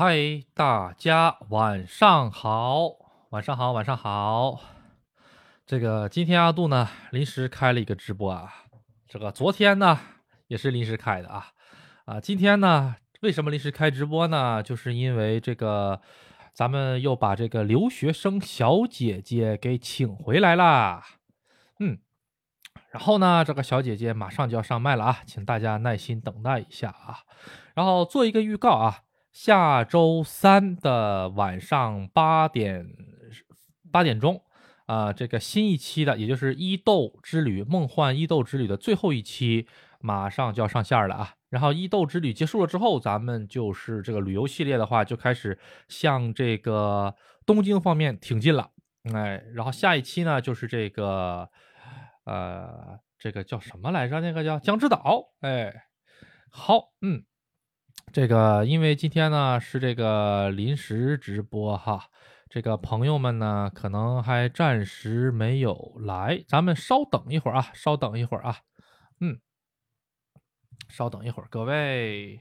嗨，大家晚上好，晚上好，晚上好。这个今天阿杜呢临时开了一个直播啊，这个昨天呢也是临时开的啊啊，今天呢为什么临时开直播呢？就是因为这个咱们又把这个留学生小姐姐给请回来啦，嗯，然后呢这个小姐姐马上就要上麦了啊，请大家耐心等待一下啊，然后做一个预告啊。下周三的晚上八点八点钟，啊，这个新一期的，也就是《伊豆之旅》梦幻伊豆之旅的最后一期，马上就要上线了啊。然后伊豆之旅结束了之后，咱们就是这个旅游系列的话，就开始向这个东京方面挺进了。哎，然后下一期呢，就是这个，呃，这个叫什么来着？那个叫江之岛。哎，好，嗯。这个，因为今天呢是这个临时直播哈，这个朋友们呢可能还暂时没有来，咱们稍等一会儿啊，稍等一会儿啊，嗯，稍等一会儿，各位，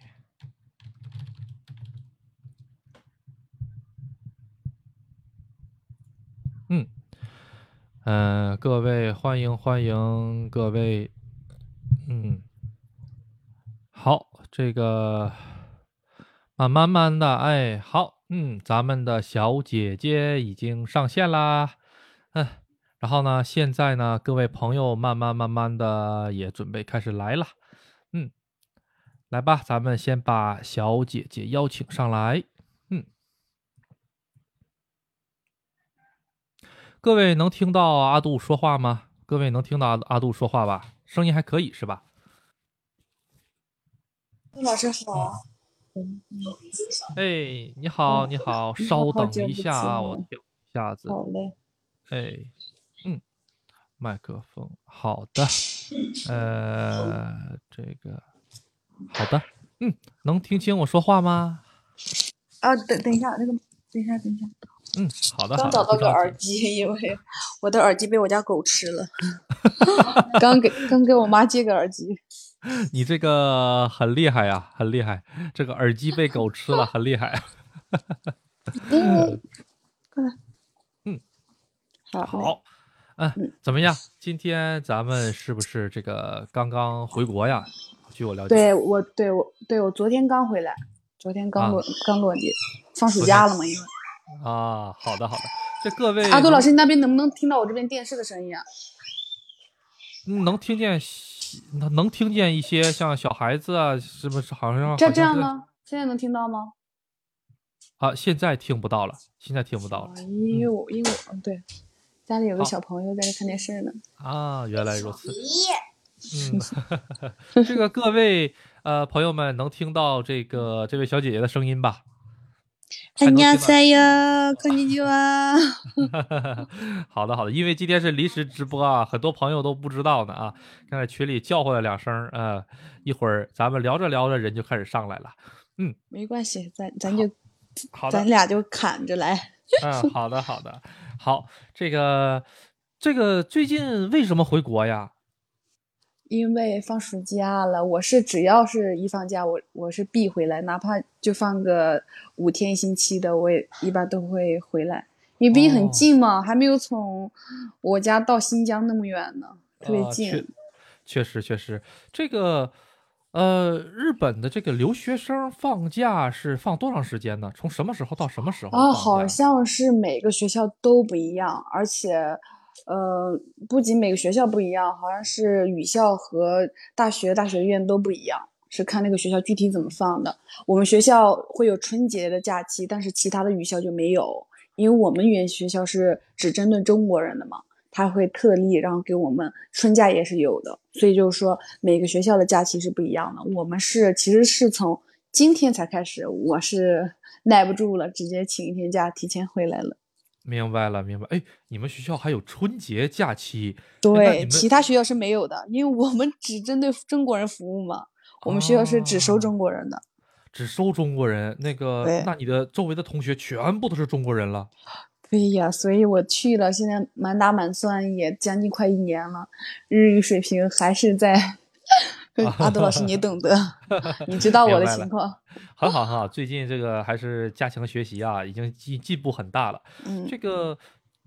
嗯，嗯，各位欢迎欢迎各位，嗯，好，这个。啊，慢慢的，哎，好，嗯，咱们的小姐姐已经上线啦，嗯，然后呢，现在呢，各位朋友慢慢慢慢的也准备开始来了，嗯，来吧，咱们先把小姐姐邀请上来，嗯，各位能听到阿杜说话吗？各位能听到阿杜说话吧？声音还可以是吧？杜老师好。哎，你好，你好，稍等一下啊，我调一下子。好嘞。哎，嗯，麦克风，好的。呃，这个，好的，嗯，能听清我说话吗？啊，等等一下，那个，等一下，等一下。嗯，好的。刚找到个耳机，因为我的耳机被我家狗吃了。刚给刚给我妈借个耳机。你这个很厉害呀，很厉害！这个耳机被狗吃了，很厉害。嗯，过来。嗯，好。好，嗯，怎么样？今天咱们是不是这个刚刚回国呀？据我了解，对我，对我，对我昨天刚回来，昨天刚落刚落地，放暑假了嘛？因为啊，好的，好的。这各位，阿杜老师，你那边能不能听到我这边电视的声音啊？能听见。能能听见一些像小孩子啊，是不是？好像这这样呢？现在能听到吗？啊，现在听不到了，现在听不到了。因为我因为我对，家里有个小朋友在这看电视呢。啊，原来如此。嗯，这个各位呃朋友们能听到这个这位小姐姐的声音吧？安尼塞哟，こんにちは。好的好的，因为今天是临时直播啊，很多朋友都不知道呢啊。刚才群里叫唤了两声，呃，一会儿咱们聊着聊着人就开始上来了。嗯，没关系，咱咱就，咱俩就砍着来。嗯，好的好的，好，这个这个最近为什么回国呀？ 因为放暑假了，我是只要是一放假，我我是必回来，哪怕就放个五天一星期的，我也一般都会回来。因为毕竟很近嘛，还没有从我家到新疆那么远呢，特别近。确实确实，这个呃，日本的这个留学生放假是放多长时间呢？从什么时候到什么时候？啊，好像是每个学校都不一样，而且。呃，不仅每个学校不一样，好像是语校和大学、大学院都不一样，是看那个学校具体怎么放的。我们学校会有春节的假期，但是其他的语校就没有，因为我们语言学校是只针对中国人的嘛，他会特例，然后给我们春假也是有的，所以就是说每个学校的假期是不一样的。我们是其实是从今天才开始，我是耐不住了，直接请一天假提前回来了。明白了，明白。哎，你们学校还有春节假期？对，其他学校是没有的，因为我们只针对中国人服务嘛。我们学校是只收中国人的，只收中国人。那个，那你的周围的同学全部都是中国人了？对呀，所以我去了，现在满打满算也将近快一年了，日语水平还是在阿杜老师，你懂得，你知道我的情况。很好很好，最近这个还是加强学习啊，已经进进步很大了。嗯，这个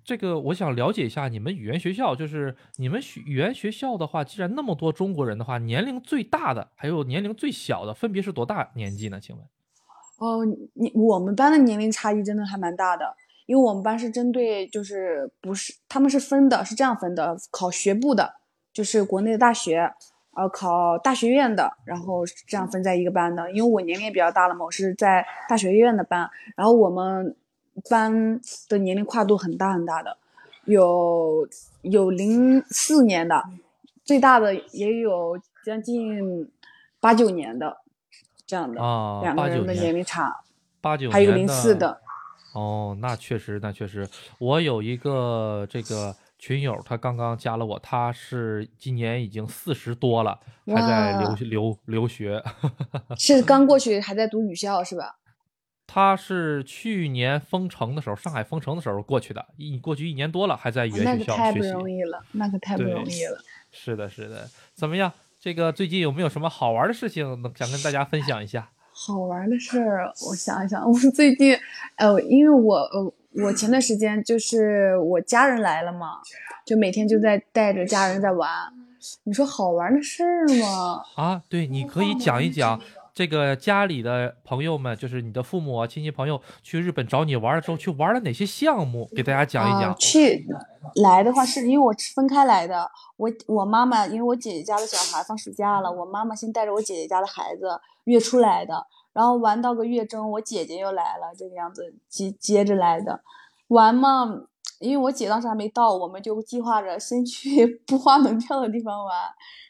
这个，我想了解一下你们语言学校，就是你们学语言学校的话，既然那么多中国人的话，年龄最大的还有年龄最小的，分别是多大年纪呢？请问？哦，你我们班的年龄差异真的还蛮大的，因为我们班是针对就是不是他们是分的，是这样分的，考学部的，就是国内的大学。呃，考大学院的，然后这样分在一个班的。因为我年龄也比较大了嘛，我是在大学院的班。然后我们班的年龄跨度很大很大的，有有零四年的，最大的也有将近八九年的这样的，两个人的年龄差。八九还有零四的。哦，那确实，那确实，我有一个这个。群友他刚刚加了我，他是今年已经四十多了，还在留留留学，是刚过去还在读语校是吧？他是去年封城的时候，上海封城的时候过去的，一过去一年多了，还在语言学校学习。那太不容易了，那可太不容易了。是的，是的，怎么样？这个最近有没有什么好玩的事情能想跟大家分享一下？好玩的事儿，我想一想，我最近，呃，因为我呃。我前段时间就是我家人来了嘛，就每天就在带着家人在玩。你说好玩的事儿吗？啊，对，你可以讲一讲这个家里的朋友们，就是你的父母啊、亲戚朋友去日本找你玩的时候，去玩了哪些项目？给大家讲一讲。去来的话是因为我分开来的，我我妈妈因为我姐姐家的小孩放暑假了，我妈妈先带着我姐姐家的孩子月初来的。然后玩到个月中，我姐姐又来了，这个样子接接着来的，玩嘛，因为我姐当时还没到，我们就计划着先去 不花门票的地方玩，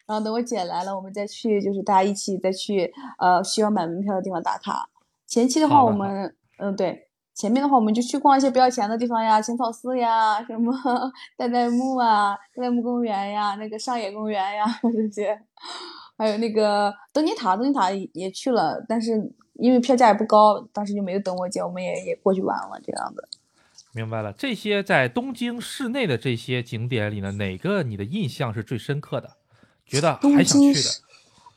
然后等我姐来了，我们再去，就是大家一起再去，呃，需要买门票的地方打卡。前期的话，我们，嗯，对，前面的话我们就去逛一些不要钱的地方呀，浅草寺呀，什么 代代木啊，代代木公园呀，那个上野公园呀这些。还有那个灯尼塔，灯尼塔也去了，但是因为票价也不高，当时就没有等我姐，我们也也过去玩了，这样子。明白了，这些在东京市内的这些景点里呢，哪个你的印象是最深刻的？觉得还想去的？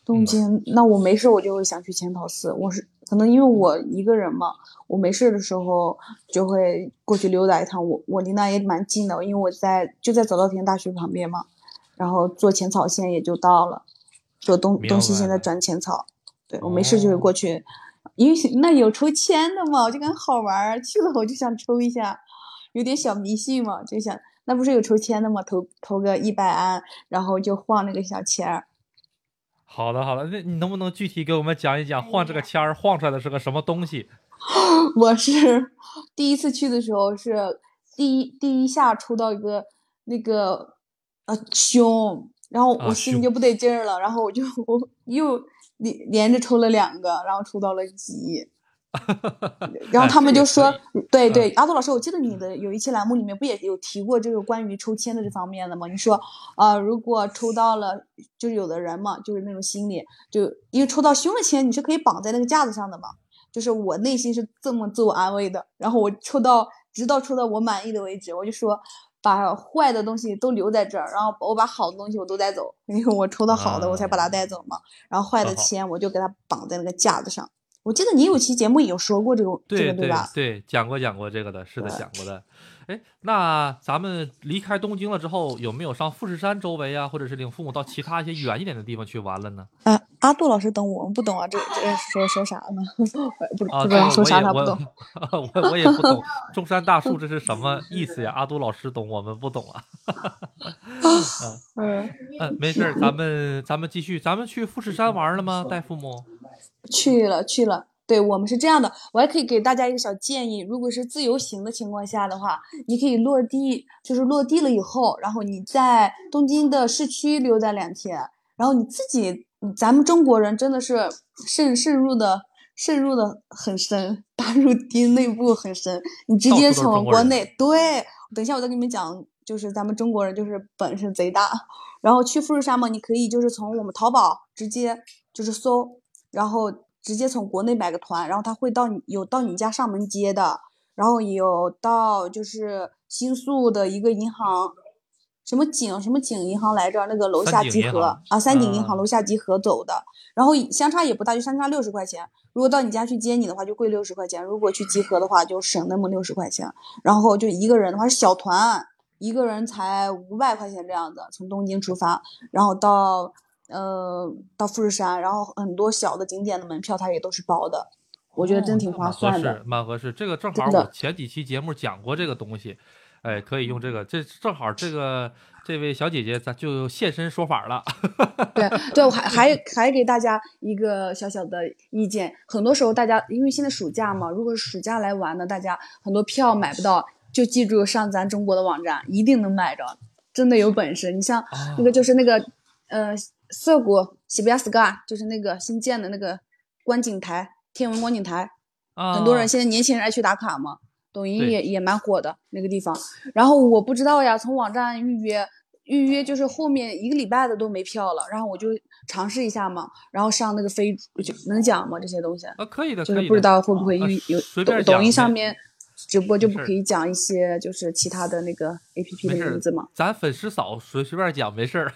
东京，那我没事我就会想去浅草寺。我是可能因为我一个人嘛，我没事的时候就会过去溜达一趟。我我离那也蛮近的，因为我在就在早稻田大学旁边嘛，然后坐浅草线也就到了。做东东西现在转浅草，对我没事就会过去，因为那有抽签的嘛，我就感觉好玩儿，去了我就想抽一下，有点小迷信嘛，就想那不是有抽签的嘛，投投个一百安，然后就晃那个小签儿。好的好的，那你能不能具体给我们讲一讲晃这个签儿晃出来的是个什么东西？我是第一次去的时候是第一第一下抽到一个那个呃熊。然后我心里就不得劲儿了，然后我就我又连连着抽了两个，然后抽到了几，然后他们就说，对对，阿杜老师，我记得你的有一期栏目里面不也有提过这个关于抽签的这方面的吗？你说，呃，如果抽到了，就是有的人嘛，就是那种心理，就因为抽到凶的签，你是可以绑在那个架子上的嘛，就是我内心是这么自我安慰的，然后我抽到，直到抽到我满意的为止，我就说。把坏的东西都留在这儿，然后我把好的东西我都带走，因为我抽到好的我才把它带走嘛。然后坏的钱我就给它绑在那个架子上。我记得你有期节目有说过这个，这个对吧？对，讲过讲过这个的，是的，讲过的。哎，那咱们离开东京了之后，有没有上富士山周围啊，或者是领父母到其他一些远一点的地方去玩了呢？啊，阿杜老师懂，我们不懂啊，这这说说啥呢？不不知道说啥他不懂。我 我也不懂，中山大树这是什么意思呀？阿杜老师懂，我们不懂啊。嗯 嗯，没事，咱们咱们继续，咱们去富士山玩了吗？带父母？去了去了。对我们是这样的，我还可以给大家一个小建议，如果是自由行的情况下的话，你可以落地，就是落地了以后，然后你在东京的市区溜达两天，然后你自己，咱们中国人真的是渗渗入的渗入的很深，打入丁内部很深，你直接从国内，对，等一下我再给你们讲，就是咱们中国人就是本事贼大，然后去富士山嘛，你可以就是从我们淘宝直接就是搜，然后。直接从国内买个团，然后他会到你有到你家上门接的，然后有到就是新宿的一个银行，什么景什么景银行来着？那个楼下集合啊，三井银嗯行楼下集合走的，然后相差也不大，就相差六十块钱。如果到你家去接你的话，就贵六十块钱；如果去集合的话，就省那么六十块钱。然后就一个人的话是小团，一个人才五百块钱这样子，从东京出发，然后到呃到富士山，然后很多小的景点的门票它也都是包的，我觉得真挺划哦那蛮合适算的。蛮合适。这个正好我前几期节目讲过这个东西，哎，可以用这个。这正好这个这位小姐姐咱就现身说法了。对对，我还还还给大家一个小小的意见，很多时候大家因为现在暑假嘛，如果是暑假来玩的，大家很多票买不到，就记住上咱中国的网站，一定能买着，真的有本事。你像那个就是那个呃涩谷西比亚 sky，就是那个新建的那个观景台，天文观景台，啊，很多人现在年轻人爱去打卡嘛，抖音也也蛮火的那个地方。然后我不知道呀，从网站预约预约就是后面一个礼拜的都没票了，然后我就尝试一下嘛，然后上那个飞就能讲吗这些东西？啊，可以的，就是。不知道会不会啊有抖抖音上面直播就不可以讲一些就是其他的那个 A P P 的名字吗？咱粉丝少，随随便讲没事儿。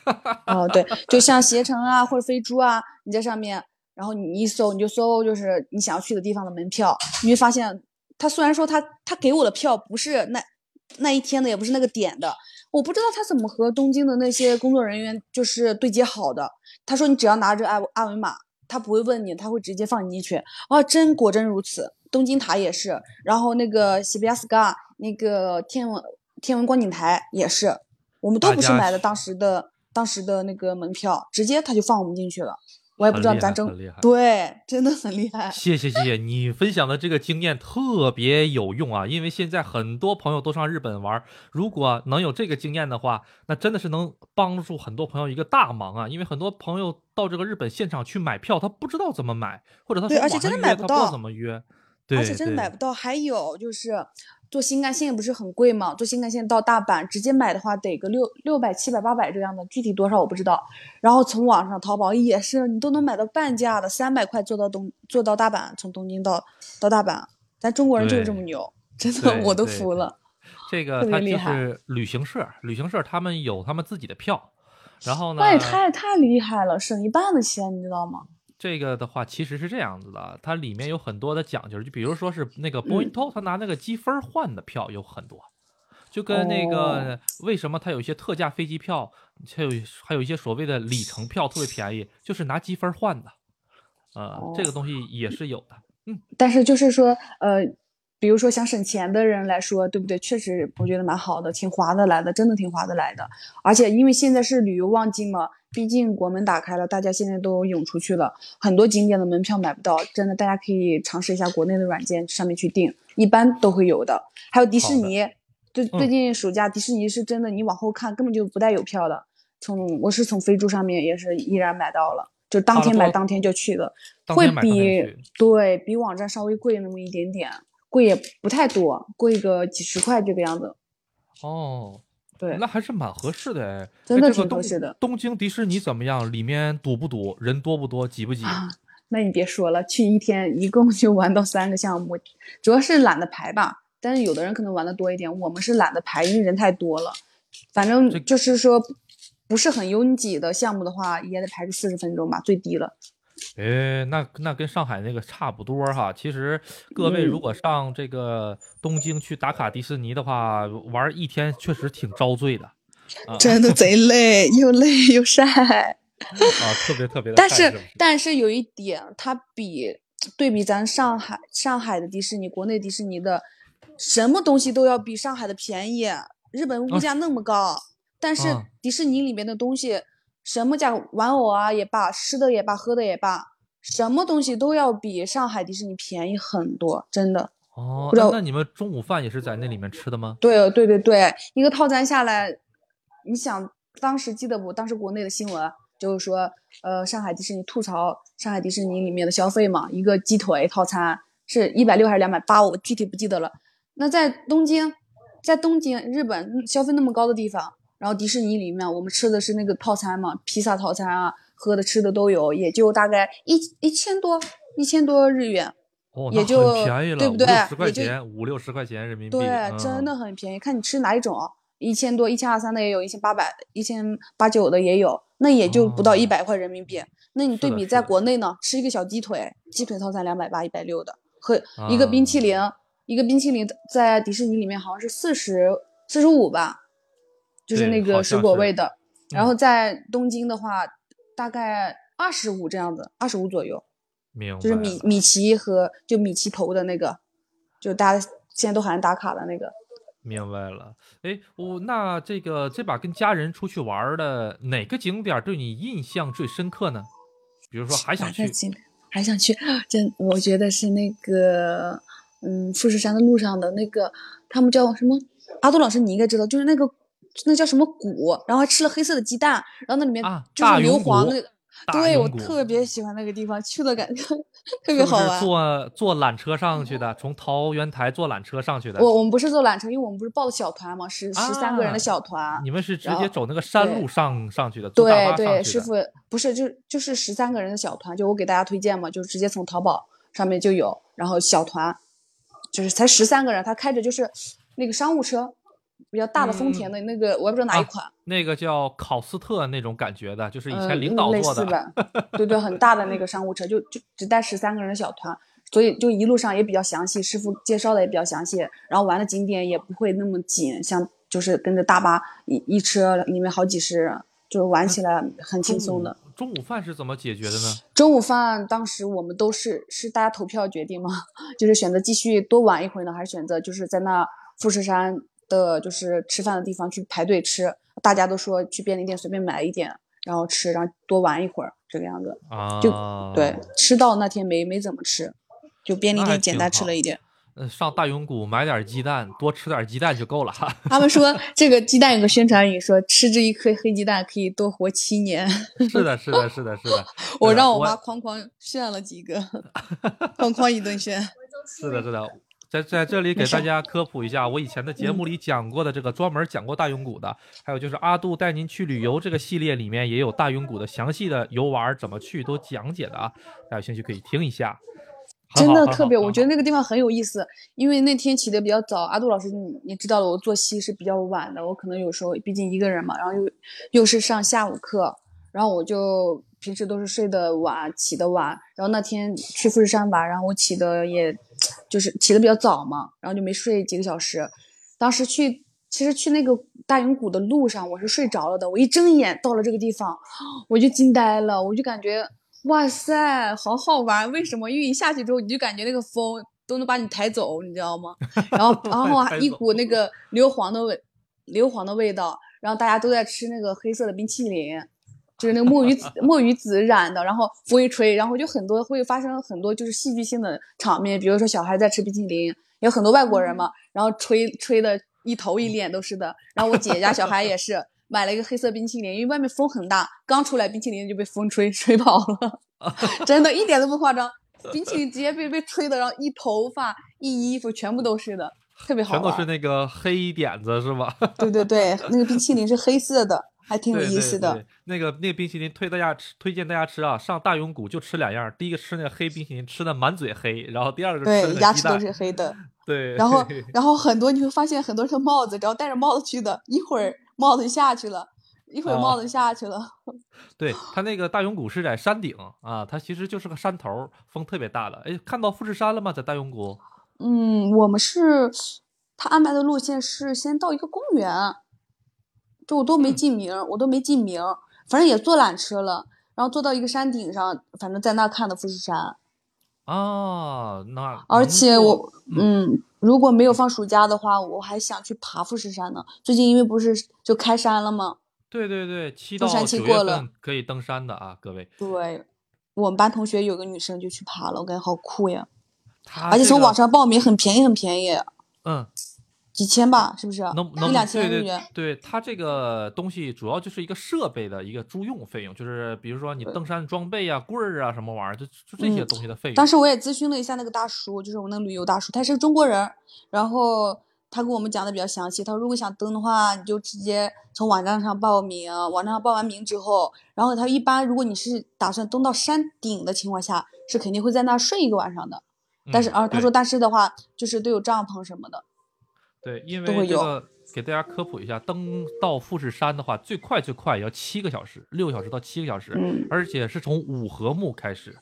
哦，对，就像携程啊或者飞猪啊，你在上面，然后你一搜你就搜就是你想要去的地方的门票，你会发现，他虽然说他他给我的票不是那那一天的，也不是那个点的，我不知道他怎么和东京的那些工作人员就是对接好的。他说你只要拿着二二维码，他不会问你，他会直接放你进去。啊，真果真如此，东京塔也是，然后那个西比亚斯嘎那个天文天文观景台也是，我们都不是买的当时的当时的那个门票，直接他就放我们进去了。我也不知道咱中害很厉害对，真的很厉害。谢谢谢谢，你分享的这个经验特别有用啊！因为现在很多朋友都上日本玩，如果能有这个经验的话，那真的是能帮助很多朋友一个大忙啊！因为很多朋友到这个日本现场去买票，他不知道怎么买，或者他从对而且真的网上约他不知道买不到怎么约，对而且真的买不到。还有就是坐新干线不是很贵吗？坐新干线到大阪直接买的话得个六六百、七百、八百这样的，具体多少我不知道。然后从网上淘宝也是，你都能买到半价的，三百块坐到东坐到大阪，从东京到到大阪，咱中国人就是这么牛，真的我都服了。这 个他就是旅行社，旅行社他们有他们自己的票，然后呢，那也太太厉害了，省一半的钱，你知道吗？这个的话其实是这样子的，它里面有很多的讲究，就比如说是那个 point，、他拿那个积分换的票有很多，就跟那个、哦为什么它有一些特价飞机票，还有还有一些所谓的里程票特别便宜，就是拿积分换的，呃，这个东西也是有的。嗯但是就是说，呃，比如说想省钱的人来说，对不对？确实我觉得蛮好的，挺划得来的，真的挺划得来的。而且因为现在是旅游旺季嘛，毕竟国门打开了，大家现在都涌出去了，很多景点的门票买不到，真的大家可以尝试一下国内的软件上面去订，一般都会有的。还有迪士尼，最嗯最近暑假迪士尼是真的，你往后看根本就不带有票的。从我是从飞猪上面也是依然买到了，就当天买当天就去的。会比对比网站稍微贵那么一点点，贵也不太多，贵个几十块这个样子。哦，对，那还是蛮合适的哎，真的挺合适的东京迪士尼怎么样？里面堵不堵？人多不多？挤不挤？啊，那你别说了，去一天一共就玩到三个项目，主要是懒得排吧。但是有的人可能玩的多一点，我们是懒得排，因为人太多了。反正就是说，不是很拥挤的项目的话，也得排个四十分钟吧，最低了。哎，那那跟上海那个差不多哈。其实各位嗯如果上这个东京去打卡迪士尼的话，玩一天确实挺遭罪的啊真的 贼累，又累又晒。啊，特别特别的但是但是有一点，它比对比咱上海上海的迪士尼，国内迪士尼的什么东西都要比上海的便宜。日本物价那么高，但是啊迪士尼里面的东西，什么价玩偶啊也罢，吃的也罢，喝的也罢，什么东西都要比上海迪士尼便宜很多，真的。哦那那你们中午饭也是在那里面吃的吗？对对对对，一个套餐下来，你想当时记得不？当时国内的新闻就是说，呃，上海迪士尼吐槽上海迪士尼里面的消费嘛，一个鸡腿套餐是一百六还是两百八，我具体不记得了。那在东京，在东京日本嗯消费那么高的地方，然后迪士尼里面我们吃的是那个套餐嘛，披萨套餐啊，喝的吃的都有，也就大概一一千多一千多日元。哦，也就很便宜了，对不对五六十块钱，五六十块钱人民币，对，嗯真的很便宜，看你吃哪一种。一千多、一千二三的也有，一千八百、一千八九的也有，那也就不到哦一百块人民币。那你对比在国内呢，吃一个小鸡腿，鸡腿套餐两百八、一百六的，和一个冰淇淋，一个冰淇淋在迪士尼里面好像是四十四十五吧，就是那个水果味的。然嗯后在东京的话，大概二十五这样子，二十五左右。就是米米奇和就米奇头的那个，就大家现在都喊打卡的那个。明白了，哎，我那这个这把跟家人出去玩儿的哪个景点儿对你印象最深刻呢？比如说还想去还想去？真我觉得是那个，嗯，富士山的路上的那个，他们叫什么？阿杜老师你应该知道，就是那个那叫什么谷，然后还吃了黑色的鸡蛋，然后那里面啊就是硫磺那个。大对我特别喜欢那个地方，去了感觉 特别好玩。坐坐缆车上去的？从桃源台坐缆车上去的？我我们不是坐缆车，因为我们不是报的小团嘛，十十三个人啊的小团。你们是直接走那个山路上上去的，对对，师傅不是就就是十三个人的小团，就我给大家推荐嘛，就直接从淘宝上面就有，然后小团就是才十三个人，他开着就是那个商务车，比较大的丰田的那个，我也不知道哪一款，那个叫考斯特那种感觉的，就是以呃前领导类坐的。对对，很大的那个商务车，就就只带十三个人的小团。所以就一路上也比较详细，师傅介绍的也比较详细，然后玩的景点也不会那么紧，像就是跟着大巴一一车里面好几十人，就是玩起来很轻松的。中午中午饭是怎么解决的呢？中午饭当时我们都是是大家投票决定吗，就是选择继续多玩一会儿呢，还是选择就是在那富士山的就是吃饭的地方去排队吃。大家都说去便利店随便买一点，然后吃，然后多玩一会儿这个样子。啊，就对，吃到那天没没怎么吃，就便利店简单吃了一点。呃，上大永谷买点鸡蛋，多吃点鸡蛋就够了。他们说 这个鸡蛋有个宣传语说吃这一颗黑鸡蛋可以多活七年。是的，是的，是的，是的。我让我妈哐哐炫了几个，哐哐一顿炫。是的，是的，在在这里给大家科普一下，我以前的节目里讲过的这个专门讲过大永谷的，还有就是阿杜带您去旅游这个系列里面也有大永谷的详细的游玩怎么去都讲解的啊，大家有兴趣可以听一下。真的特别，我觉得那个地方很有意思，因为那天起的比较早。阿杜老师你，你知道了，我作息是比较晚的，我可能有时候毕竟一个人嘛，然后又又是上下午课，然后我就平时都是睡得晚，起得晚。然后那天去富士山玩，然后我起的也就是起的比较早嘛，然后就没睡几个小时。当时去，其实去那个大云谷的路上，我是睡着了的。我一睁眼到了这个地方，我就惊呆了，我就感觉哇塞，好好玩！为什么？因为一下去之后，你就感觉那个风都能把你抬走，你知道吗？然后，然后还一股那个硫磺的味，硫磺的味道。然后大家都在吃那个黑色的冰淇淋，就是那个墨鱼子墨鱼子染的。然后风一吹，然后就很多会发生很多就是戏剧性的场面，比如说小孩在吃冰淇淋，有很多外国人嘛，然后吹吹的一头一脸都是的。然后我姐姐家小孩也是。买了一个黑色冰淇淋，因为外面风很大，刚出来冰淇淋就被风吹吹跑了，真的一点都不夸张。冰淇淋直接被被吹的，然后一头发、一衣服全部都是的，特别好玩。全都是那个黑点子是吧？对对对，那个冰淇淋是黑色的，还挺有意思的。对那个那个冰淇淋推大家吃，推荐大家吃啊！上大永谷就吃两样，第一个吃那个黑冰淇淋，吃的满嘴黑，然后第二个对，牙齿都是黑的。对，然后，然后很多你会发现很多是帽子，只要戴着帽子去的，一会儿帽子就下去了，一会儿帽哦子下去了。对他那个大永谷是在山顶啊，它其实就是个山头，风特别大的。哎，看到富士山了吗？在大永谷？嗯，我们是他安排的路线是先到一个公园，就我都没嗯记名，我都没记名，反正也坐缆车了，然后坐到一个山顶上，反正在那看的富士山。哦，那而且我，嗯，如果没有放暑假的话，我还想去爬富士山呢。最近因为不是就开山了吗？对对对，七山期九月过了份可以登山的啊，各位。对，我们班同学有个女生就去爬了，我感觉好酷呀！它这个而且从网上报名很便宜，很便宜，嗯，几千吧，是不是？能能一两千对对日元。对，它这个东西主要就是一个设备的一个租用费用，就是比如说你登山装备啊、棍儿啊什么玩意儿，就就这些嗯东西的费用。当时我也咨询了一下那个大叔，就是我那个旅游大叔，他是个中国人，然后他跟我们讲的比较详细。他说，如果想登的话，你就直接从网站上报名，网站上报完名之后，然后他一般如果你是打算登到山顶的情况下，是肯定会在那儿睡一个晚上的。但是，嗯啊，他说，但是的话，就是都有帐篷什么的。对，因为这个给大家科普一下，登到富士山的话，最快最快也要七个小时，六个小时到七个小时，嗯而且是从五合目开始。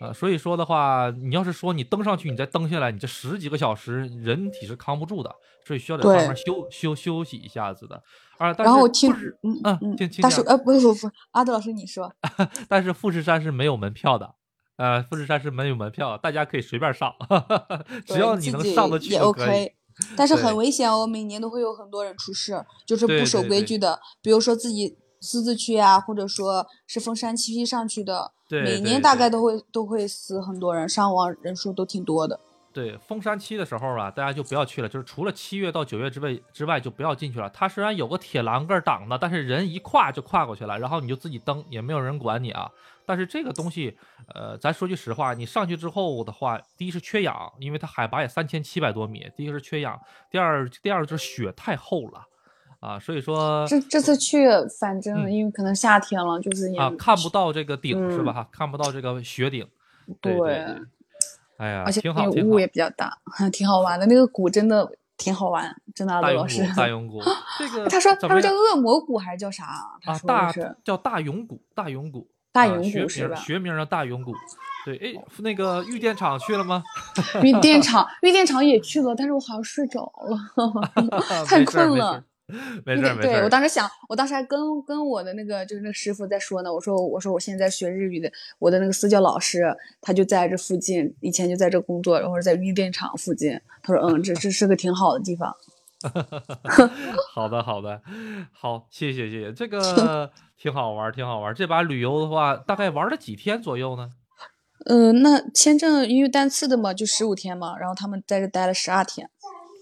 呃，所以说的话，你要是说你登上去，你再登下来，你这十几个小时，人体是扛不住的，所以需要在对上面休休休息一下子的。啊，但然后我是听，嗯嗯大叔呃不不不，阿德老师你说，但是富士山是没有门票的，呃，富士山是没有门票，大家可以随便上，只要你能上得去也就可以。OK。但是很危险哦，每年都会有很多人出事，就是不守规矩的，比如说自己私自去啊，或者说是封山七批上去的，每年大概都会都会死很多人，伤亡人数都挺多的。对，封山期的时候啊，大家就不要去了，就是除了七月到九月之外之外就不要进去了。它虽然有个铁栏杆挡的，但是人一跨就跨过去了，然后你就自己蹬，也没有人管你啊。但是这个东西，呃，咱说句实话，你上去之后的话，第一是缺氧，因为它海拔也三千七百多米，第一个是缺氧，第二第二就是雪太厚了啊，所以说这这次去，反正嗯因为可能夏天了，就是也啊看不到这个顶、是吧？看不到这个雪顶。对对对哎呀，而且挺好，挺好那个雾也。比较大，挺好玩的。那个谷真的挺好玩，真的，阿大永德老师谷，。大永谷，这个他说他说叫恶魔谷还是叫啥啊？啊，大叫大永谷，大永谷，大永啊学谷是吧学名叫大永谷。对，哎，那个玉电厂去了吗？玉电厂，玉电厂也去了，但是我好像睡着了，太困了。。没事，没事儿，没事对。我当时想，我当时还跟跟我的那个就是那个师傅在说呢，我说我说我现在学日语的，我的那个私教老师他就在这附近，以前就在这工作，然后在玉电厂附近。他说嗯，这这是个挺好的地方。好的，好的，好，谢谢，谢谢，这个 挺好玩儿，挺好玩儿。这把旅游的话，大概玩了几天左右呢？嗯，那签证因为单次的嘛，就十五天嘛，然后他们在这待了十二天。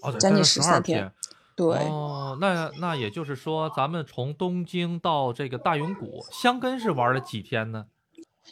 哦，将近十13天。对，哦，那那也就是说，咱们从东京到这个大永谷，箱根是玩了几天呢？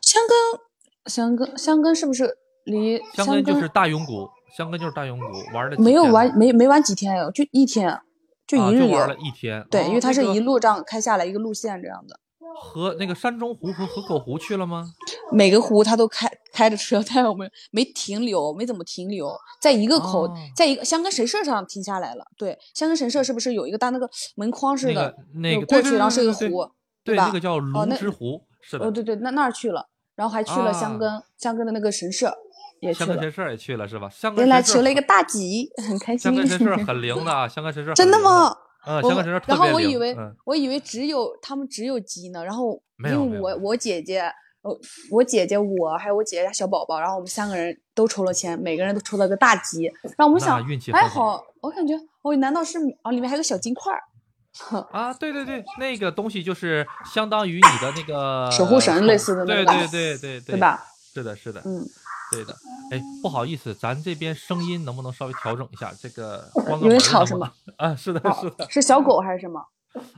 香根，香根，香根是不是离香箱根就是大永谷，箱根就是大永谷，玩的没有玩没没玩几天哟，就一天，就啊一日游。玩了一天。对，哦因为它是一路这样开下来一个路线这样的，河那个山中湖和河口湖去了吗？每个湖他都开开着车，但是我们没停留，没怎么停留，在一个口，哦在一个香根神社上停下来了。对，香根神社是不是有一个大那个门框似的那个，那个过去然后是对对对个湖，对，吧？那个叫龙那之湖，是的。哦，对对，那那儿去了，然后还去了香啊根，香根的那个神社也去了，香根神社也去了是吧？香根原来求了一个大吉，很开心香。根神社很灵的啊，香根神社真的吗？嗯，香根神社特别然后。我以为、嗯我以为只有他们只有鸡呢，然后因为我我姐姐，我，我姐姐我还有我姐姐家小宝宝，然后我们三个人都抽了签，每个人都抽了个大吉，然后我们想运气还好好，我感觉哦，难道是啊里面还有个小金块儿？啊，对对对，那个东西就是相当于你的那个守护神类似的那个对对对对对，对？吧？是的，是的，嗯，对的。哎，不好意思，咱这边声音能不能稍微调整一下？这个关个有点门儿能不吵是吗？啊，是的，哦是的。是小狗还是什么？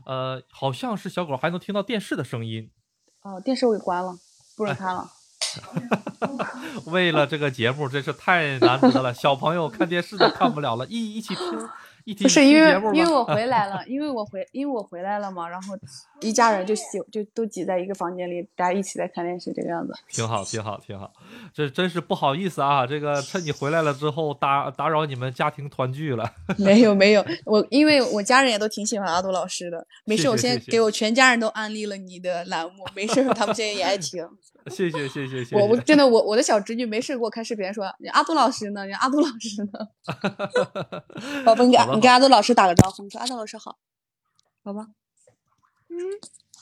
呃，好像是小狗，还能听到电视的声音。哦，电视我给关了，不哎准看了。为了这个节目，真是太难得了。小朋友看电视都看不了了，一一起听，一起不是因为因为我回来了，因为我回因为我回来了嘛，然后一家人就喜就都挤在一个房间里，大家一起在看电视这个样子。挺好，挺好，挺好。这真是不好意思啊，这个趁你回来了之后打打扰你们家庭团聚了。没有没有，我因为我家人也都挺喜欢阿杜老师的，没事，我谢谢谢谢现在给我全家人都安利了你的栏目，没事，他们现在也爱听。谢谢，谢谢，谢谢。我我真的我我的小侄女没事给我开视频说，你阿杜老师呢？你阿杜老师呢？宝贝，你给好你跟阿杜老师打个招呼，你说阿杜老师好，好吧。嗯，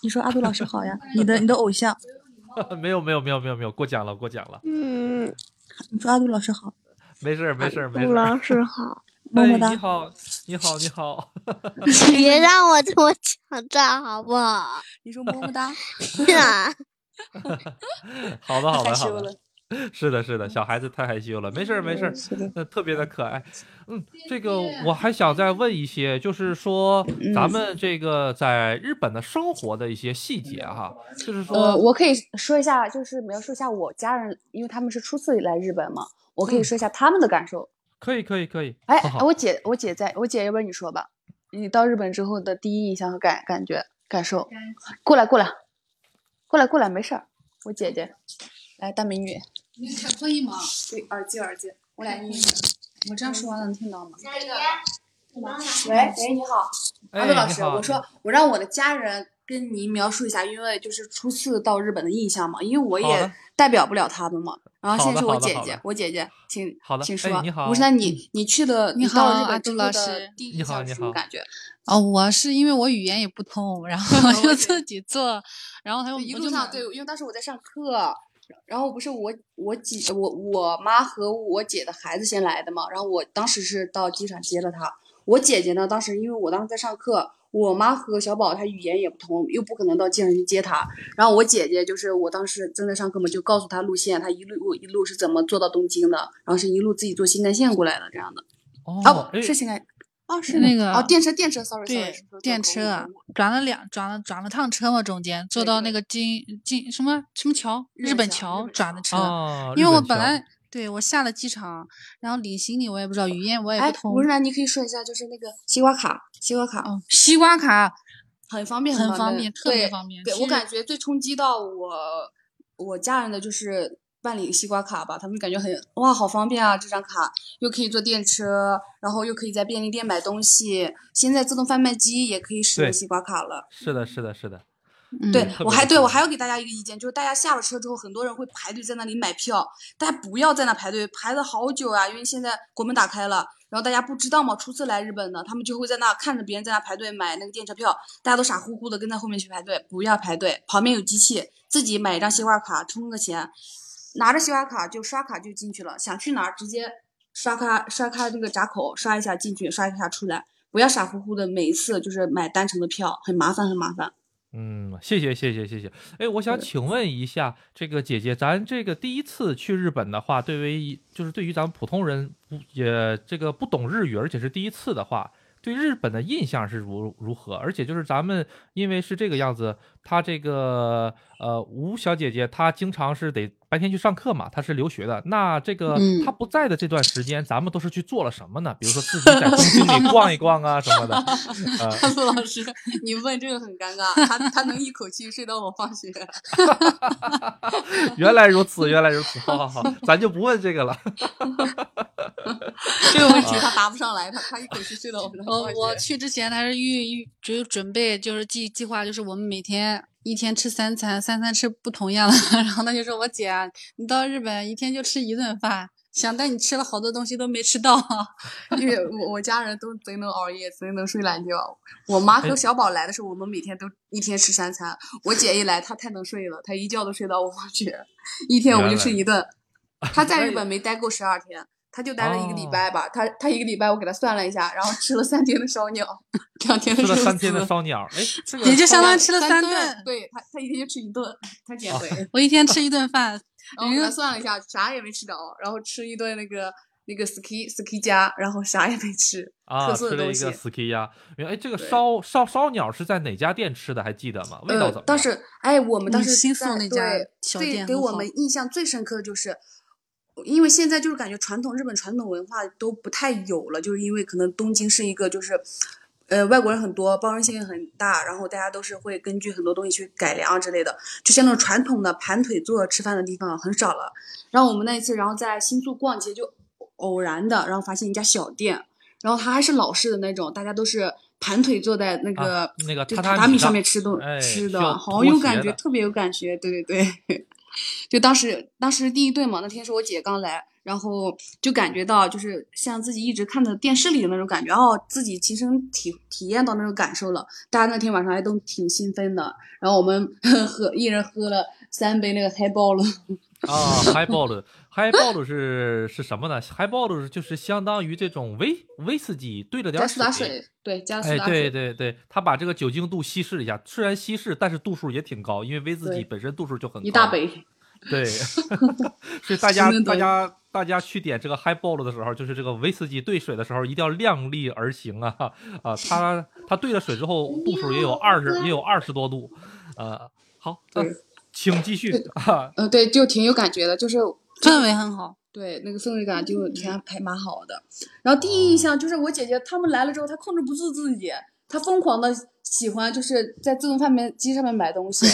你说阿杜老师好呀，你的你的偶像，没有，没有，没有，没有，没有，过奖了，过奖了。嗯，你说阿杜老师好，没事儿，没事儿，没事杜。老师好，么么哒哎你。好，你好，你好。别让我这么抢占好不好？你说么么哒，呀，好的，好的，好的害羞了。。是的，是的，小孩子太害羞了，没事儿，没事儿特别的可爱。嗯，这个我还想再问一些，就是说嗯咱们这个在日本的生活的一些细节哈，就是说，呃，我可以说一下，就是描述一下我家人，因为他们是初次来日本嘛，我可以嗯说一下他们的感受。可以，可以，可以。哎，好好我姐，我姐在，我姐，要不然你说吧，你到日本之后的第一印象和感感觉感受。过来，过来，过来，过来，没事儿。我姐姐，来，大美女，你可以吗？对，耳机，耳机，我俩音，我这样说话能听到吗？喂喂，你好，哎，阿杜老师，我说我让我的家人跟您描述一下，因为就是初次到日本的印象嘛，因为我也代表不了他们嘛。然后好的现在是我姐姐我姐姐，请好的请说。哎你好我说那你你去的你到日好阿杜本之后的老师第一你印象是好你好什么感觉？哦，我是因为我语言也不通，然后 我就自己做，然后还有一路上对，因为当时我在上课，然后不是我我姐我我妈和我姐的孩子先来的嘛，然后我当时是到机场接了她。我姐姐呢，当时因为我当时在上课，我妈和小宝她语言也不通，又不可能到机场去接她。然后我姐姐就是我当时正在上课嘛，就告诉她路线，她一路一路是怎么坐到东京的，然后是一路自己坐新干线过来的这样的。哦是新干，哦是那个哦电车电车，sorry 对 sorry，电车啊转了两转了转了趟车嘛，中间坐到那个金金什么什么桥，日日本本桥转的车，啊，因为我本来对我下了机场，然后领行李我也不知道语言我也哎不，通吴，然，你可以说一下，就是那个西瓜卡，西瓜卡，哦，西瓜卡很方便，很方便，特别方便。对我感觉最冲击到我我家人的就是办理西瓜卡吧，他们感觉很哇，好方便啊！这张卡又可以坐电车，然后又可以在便利店买东西，现在自动贩卖机也可以使用西瓜卡了。是的，是的，是的，对我还对我还要给大家一个意见，就是大家下了车之后，很多人会排队在那里买票，大家不要在那排队，排了好久啊，因为现在国门打开了，然后大家不知道嘛，初次来日本的，他们就会在那看着别人在那排队买那个电车票，大家都傻乎乎的跟在后面去排队，不要排队，旁边有机器，自己买一张西瓜卡，充个钱，拿着西瓜卡就刷卡就进去了，想去哪儿直接刷卡刷卡这个闸口刷一下进去，刷一下出来，不要傻乎乎的每一次就是买单程的票，很麻烦很麻烦。嗯，谢谢谢谢谢谢。哎，我想请问一下，这个姐姐，咱这个第一次去日本的话，对于就是对于咱们普通人不也这个不懂日语，而且是第一次的话，对日本的印象是如如何？而且就是咱们因为是这个样子，她这个呃吴小姐姐她经常是得白天去上课嘛，她是留学的。那这个嗯她不在的这段时间，咱们都是去做了什么呢？比如说自己在东京里逛一逛啊什么的。呃，陆老师，你问这个很尴尬，他他能一口气睡到我放学。原来如此，原来如此，好好好，咱就不问这个了。这个问题他答不上来，他他一口气睡到我我放学。我去之前他是预预只准备就是计计划，就是我们每天一天吃三餐，三餐吃不同样的。然后他就说：“我姐啊，你到日本一天就吃一顿饭，想带你吃了好多东西都没吃到。因为我我家人都贼能熬夜，贼能睡懒觉。我妈和小宝来的时候，我们每天都一天吃三餐。我姐一来，她太能睡了，她一觉都睡到我放学，一天我们就吃一顿。她在日本没待够十二天。她就待了一个礼拜吧，他他一个礼拜我给他算了一下，然后吃了三天的烧鸟，两天的吃了三天的烧鸟，哎，这 个也就相当于吃了三顿顿。对他他一天就吃一顿，他减肥。我一天吃一顿饭，然后我给他算了一下，啥也没吃着，然后吃一顿那个那个 ski ski 家，然后啥也没吃，啊，特吃了一个色的东西。ski 呀。原来哎，这个烧烧烧鸟是在哪家店吃的？还记得吗？味道怎么样？，呃当时哎，我们当嗯时新宿在那家对给我们印象最深刻的就是。因为现在就是感觉传统日本传统文化都不太有了，就是因为可能东京是一个就是，呃，外国人很多，包容性也很大，然后大家都是会根据很多东西去改良之类的，就像那种传统的盘腿坐吃饭的地方很少了。然后我们那一次，然后在新宿逛街就偶然的，然后发现一家小店，然后它还是老式的那种，大家都是盘腿坐在那个、啊那个就榻榻米上榻米上面吃东、哎吃的，好有感觉，特别有感觉，对对对。就当时当时第一顿嘛，那天是我姐刚来，然后就感觉到就是像自己一直看的电视里的那种感觉，哦，自己亲身体体验到那种感受了。大家那天晚上还都挺兴奋的，然后我们 喝一人喝了三杯那个嗨爆了。啊，highball highball 是是什么呢？highball 就是相当于这种威威士忌兑了点加苏打水，对，加苏哎，打水。对对对，他把这个酒精度稀释一下，虽然稀释，但是度数也挺高，因为威士忌本身度数就很高。一大。杯，对，所以大家大家大家去点这个 highball 的时候，就是这个威士忌兑水的时候，一定要量力而行啊啊！它它兑了水之后，度数也有二十也有二十多度，呃，好，那请继续啊。嗯、对，就挺有感觉的，就是氛围很好。对，那个氛围感就挺还蛮好的。然后第一印象就是我姐姐他们来了之后，她控制不住自己，她疯狂的喜欢就是在自动贩卖机上面买东西。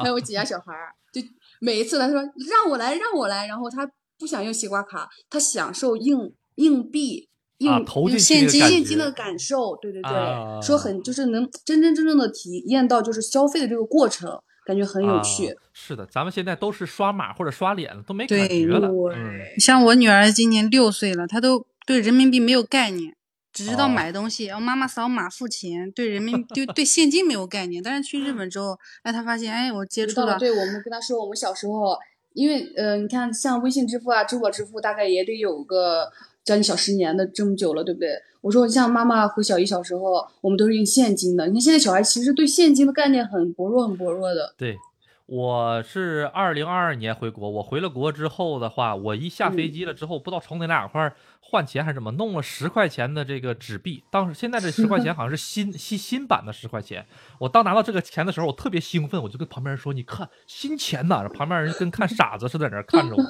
还 有我姐家小孩儿，就每一次她说让我来让我来，然后她不想用西瓜卡，她享受硬硬币用投进现金现金的感受，对对对，啊说很就是能真真正正的体验到就是消费的这个过程，感觉很有趣。啊是的，咱们现在都是刷码或者刷脸了，都没对感觉了。对嗯，像我女儿今年六岁了，她都对人民币没有概念，只知道哦买东西，然后妈妈扫码付钱，对人民对对现金没有概念。但是去日本之后，哎，她发现，哎，我接触了，对我们跟她说，我们小时候，因为呃，你看像微信支付啊、支付宝支付，大概也得有个将近小十年的这么久了，对不对？我说像妈妈和小姨小时候，我们都是用现金的。你看现在小孩其实对现金的概念很薄弱、很薄弱的。对，我是二零二二年回国，我回了国之后的话，我一下飞机了之后，不知道从哪哪块儿换钱还是怎么，弄了十块钱的这个纸币。当时现在这十块钱好像是新新新版的十块钱。我当拿到这个钱的时候，我特别兴奋，我就跟旁边人说：“你看新钱呐！”旁边人跟看傻子似的在那儿看着我。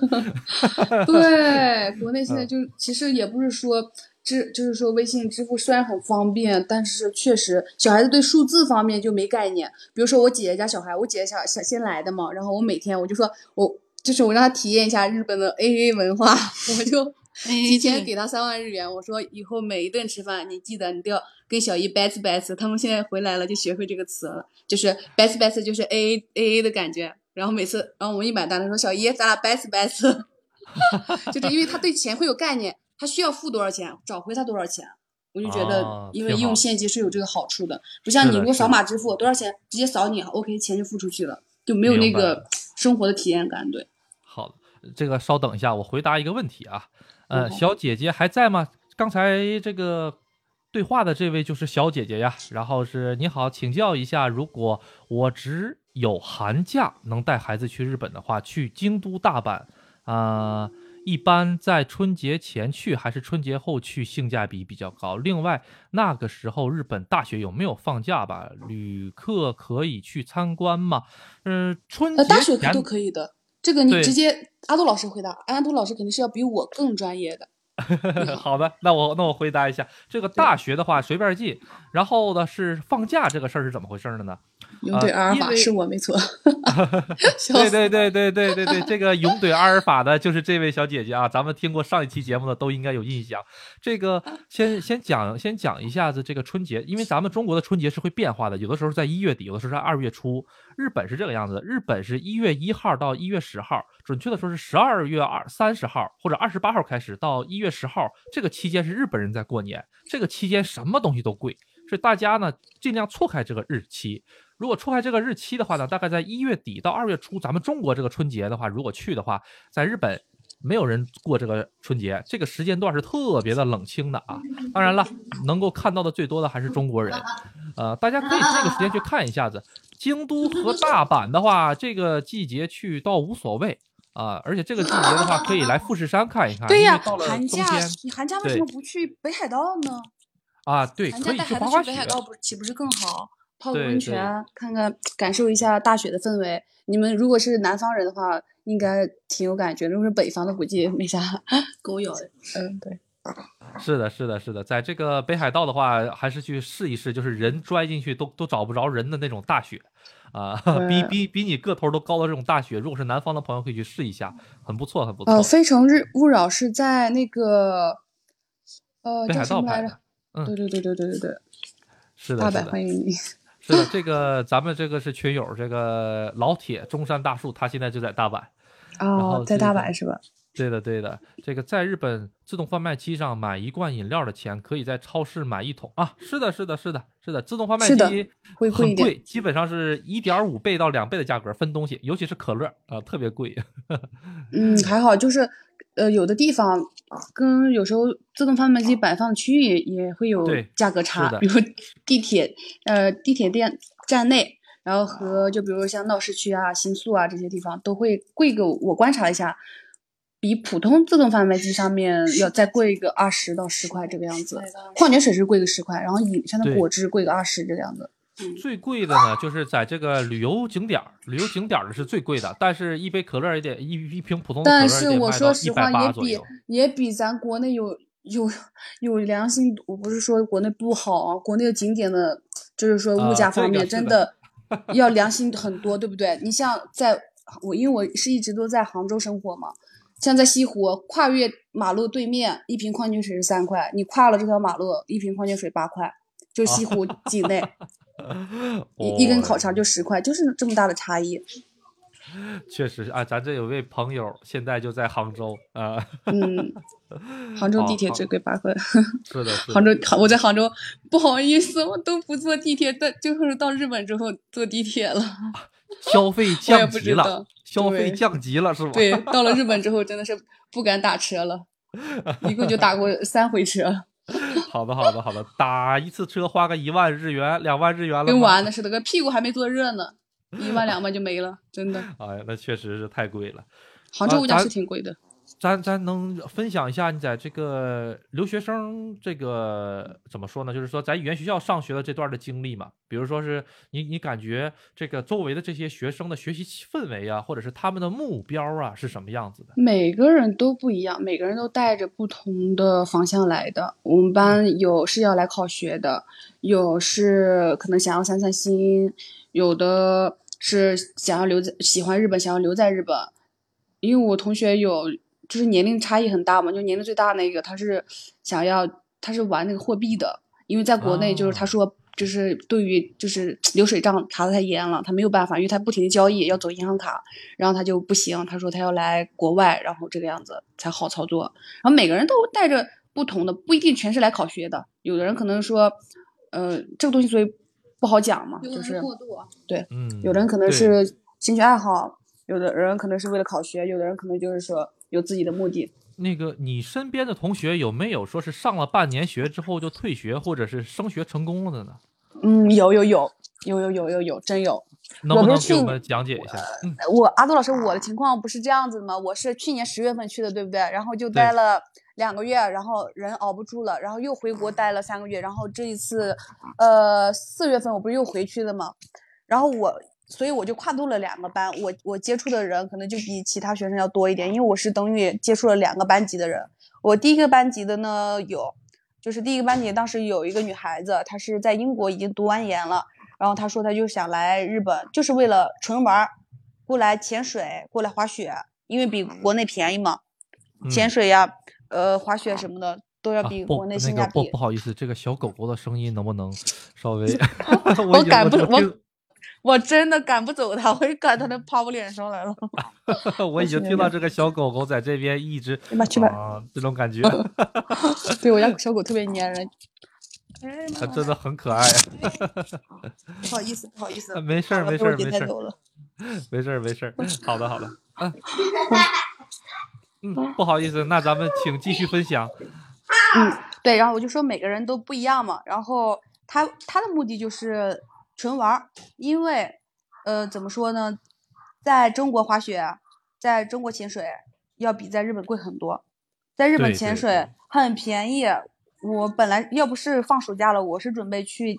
对，国内现在嗯就其实也不是说支，就是说微信支付虽然很方便，但是确实小孩子对数字方面就没概念。比如说我姐姐家小孩，我姐姐小小先来的嘛，然后我每天我就说我就是我让他体验一下日本的 AA 文化，我就提前给他三万日元，我说以后每一顿吃饭你记得你都要跟小姨 best best，他们现在回来了就学会这个词了，就是 best best 就是 AA AA 的感觉。然后每次，然后我们一买单，他说小姨咱俩 best best。就是因为他对钱会有概念，他需要付多少钱，找回他多少钱。我就觉哦得，因为用现金是有这个好处的，不像你如果扫码支付多少钱，直接扫你，OK，钱就付出去了，就没有那个生活的体验感。对，好的，这个稍等一下，我回答一个问题啊。呃，小姐姐还在吗？刚才这个对话的这位就是小姐姐呀。然后是你好，请教一下，如果我只有寒假能带孩子去日本的话，去京都、大阪，啊、一般在春节前去还是春节后去性价比比较高？另外，那个时候日本大学有没有放假吧？旅客可以去参观吗？嗯、春节呃，大学课前都可以的。这个你直接阿杜老师回答，阿杜老师肯定是要比我更专业的。好的，那我那我回答一下，这个大学的话随便进，然后呢是放假这个事儿是怎么回事的呢？用对呃阿尔法是我没错。笑对死对对对对对对，这个勇怼阿尔法的就是这位小姐姐啊，咱们听过上一期节目的都应该有印象。这个 先先讲先讲一下子这个春节，因为咱们中国的春节是会变化的，有的时候在一月底，有的时候在二月初。日本是这个样子的，日本是一月一号到一月十号，准确的说是十二月二三十号或者二十八号开始到一月十号，这个期间是日本人在过年，这个期间什么东西都贵，所以大家呢尽量错开这个日期。如果错开这个日期的话呢，大概在一月底到二月初，咱们中国这个春节的话，如果去的话，在日本没有人过这个春节，这个时间段是特别的冷清的啊。当然了，能够看到的最多的还是中国人，呃，大家可以这个时间去看一下子。京都和大阪的话，这个季节去倒无所谓啊，而且这个季节的话，可以来富士山看一看。对呀寒假你寒假为什么不去北海道呢？啊，对，可以去北海。道不岂不是更好？泡温泉，看看感受一下大雪的氛围。你们如果是南方人的话，应该挺有感觉；如果是北方的，估计没啥 狗咬的。嗯，对。是的，是的，是的，在这个北海道的话，还是去试一试，就是人拽进去都都找不着人的那种大雪，啊，比比比你个头都高的这种大雪，如果是南方的朋友可以去试一下，很不错，很不错。呃，《非诚日勿扰》是在那个呃叫北海什么来着道拍的？，嗯对对对对对对对，是的，大是的，阪欢迎你。是的，这个咱们这个是群友，这个老铁中山大树，他现在就在大阪。哦，在大阪是吧？对的，对的，这个在日本自动贩卖机上买一罐饮料的钱，可以在超市买一桶啊！是的，是的，是的，是的，自动贩卖机很贵，基本上是一点五倍到两倍的价格分东西，尤其是可乐啊、特别贵。嗯，还好，就是呃，有的地方跟有时候自动贩卖机摆放的区域也也会有价格差，比如地铁呃地铁店站内，然后和就比如像闹市区啊、新宿啊这些地方都会贵个，我观察了一下，比普通自动贩卖机上面要再贵个二十到十块这个样子。矿泉水是贵个十块，然后饮像的果汁贵个二十这个样子。最贵的呢，就是在这个旅游景点儿，旅游景点儿的是最贵的，但是一杯可乐也得一一瓶普通的可乐但是我说实话，也比。也比咱国内有有有良心。我不是说国内不好啊，国内的景点的，就是说啊物价方面真的要良心很多，对不对？你像在我因为我是一直都在杭州生活嘛，像在西湖跨越马路对面一瓶矿泉水是三块，你跨了这条马路一瓶矿泉水八块，就西湖境内、一一根烤哦肠就十块，就是这么大的差异。确实啊，咱这有位朋友现在就在杭州啊，嗯，杭州地铁好最贵八块。是的，杭州，杭我在杭州，不好意思，我都不坐地铁，但就是到日本之后坐地铁了。消费 降级了消费降级了是吧？对，到了日本之后真的是不敢打车了，一共就打过三回车，好的，好的，好的，打一次车花个一万日元、两万日元了跟？玩的似的，个屁股还没坐热呢，一万两万就没了，真的。哎呀，那确实是太贵了。杭州物价是挺贵的。咱咱能分享一下你在这个留学生这个怎么说呢？就是说在语言学校上学的这段的经历嘛，比如说是你你感觉这个周围的这些学生的学习氛围啊，或者是他们的目标啊是什么样子的？每个人都不一样，每个人都带着不同的方向来的。我们班有是要来考学的，有是可能想要散散心，有的是想要留在喜欢日本，想要留在日本。因为我同学有就是年龄差异很大嘛，就年龄最大那个他是想要他是玩那个货币的，因为在国内就是他哦说就是对于就是流水账查的太严了，他没有办法，因为他不停的交易要走银行卡，然后他就不行，他说他要来国外，然后这个样子才好操作。然后每个人都带着不同的，不一定全是来考学的，有的人可能说，呃，这个东西所以不好讲嘛，就是过度对。嗯，有的人可能是兴趣爱好，有的人可能是为了考学，有的人可能就是说有自己的目的。那个你身边的同学有没有说是上了半年学之后就退学，或者是升学成功了的呢？嗯，有有有有有有有有，真有。能不能给我们讲解一下？嗯，我阿杜老师，我的情况不是这样子的吗？我是去年十月份去的，对不对？然后就待了两个月，然后人熬不住了，然后又回国待了三个月，然后这一次，呃，四月份我不是又回去了吗？然后我，所以我就跨度了两个班，我我接触的人可能就比其他学生要多一点，因为我是等于接触了两个班级的人。我第一个班级的呢有，就是第一个班级当时有一个女孩子，她是在英国已经读完研了。然后她说她就想来日本，就是为了纯玩儿，过来潜水，过来滑雪，因为比国内便宜嘛，潜嗯水呀，呃，滑雪什么的都要比国内那个不性价比。不好意思，这个小狗狗的声音能不能稍微？我 我已经赶不我我真的赶不走它，我一赶它就趴我脸上来了。我已经听到这个小狗狗在这边一直去吧去吧啊，这种感觉，对我家小狗特别粘人。哎它真的很可爱。不好意思，不好意思，没事儿没事儿没事儿给带走了。没事儿没事儿，好的好的，嗯嗯，不好意思，那咱们请继续分享。嗯，对，然后我就说每个人都不一样嘛，然后他他的目的就是纯玩儿，因为呃怎么说呢，在中国滑雪，在中国潜水要比在日本贵很多，在日本潜水很便宜，我本来要不是放暑假了，我是准备去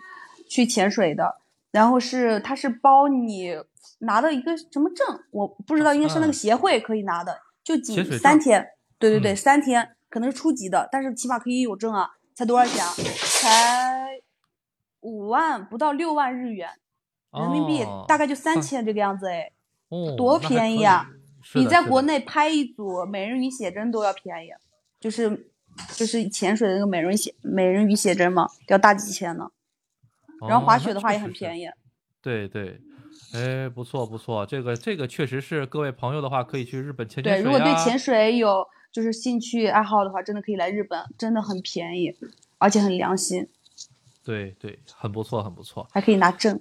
去潜水的，然后是他是包你拿到一个什么证，我不知道，应该是那啊。个协会可以拿的，就潜仅三天，对对对，嗯。三天可能是初级的，但是起码可以有证啊，才多少钱啊？才五万不到六万日元，人民币哦大概就三千这个样子哎，哦，多便宜啊！你在国内拍一组美人鱼写真都要便宜，就是就是潜水的那个美人鱼写美人鱼写真嘛，要大几千呢。然后滑哦雪的话也很。便宜。对对，哎，不错不错，这个这个确实是各位朋友的话，可以去日本潜潜对，水如果对啊潜水有就是兴趣爱好的话，真的可以来日本，真的很便宜，而且很良心，对对，很不错很不错。还可以拿证。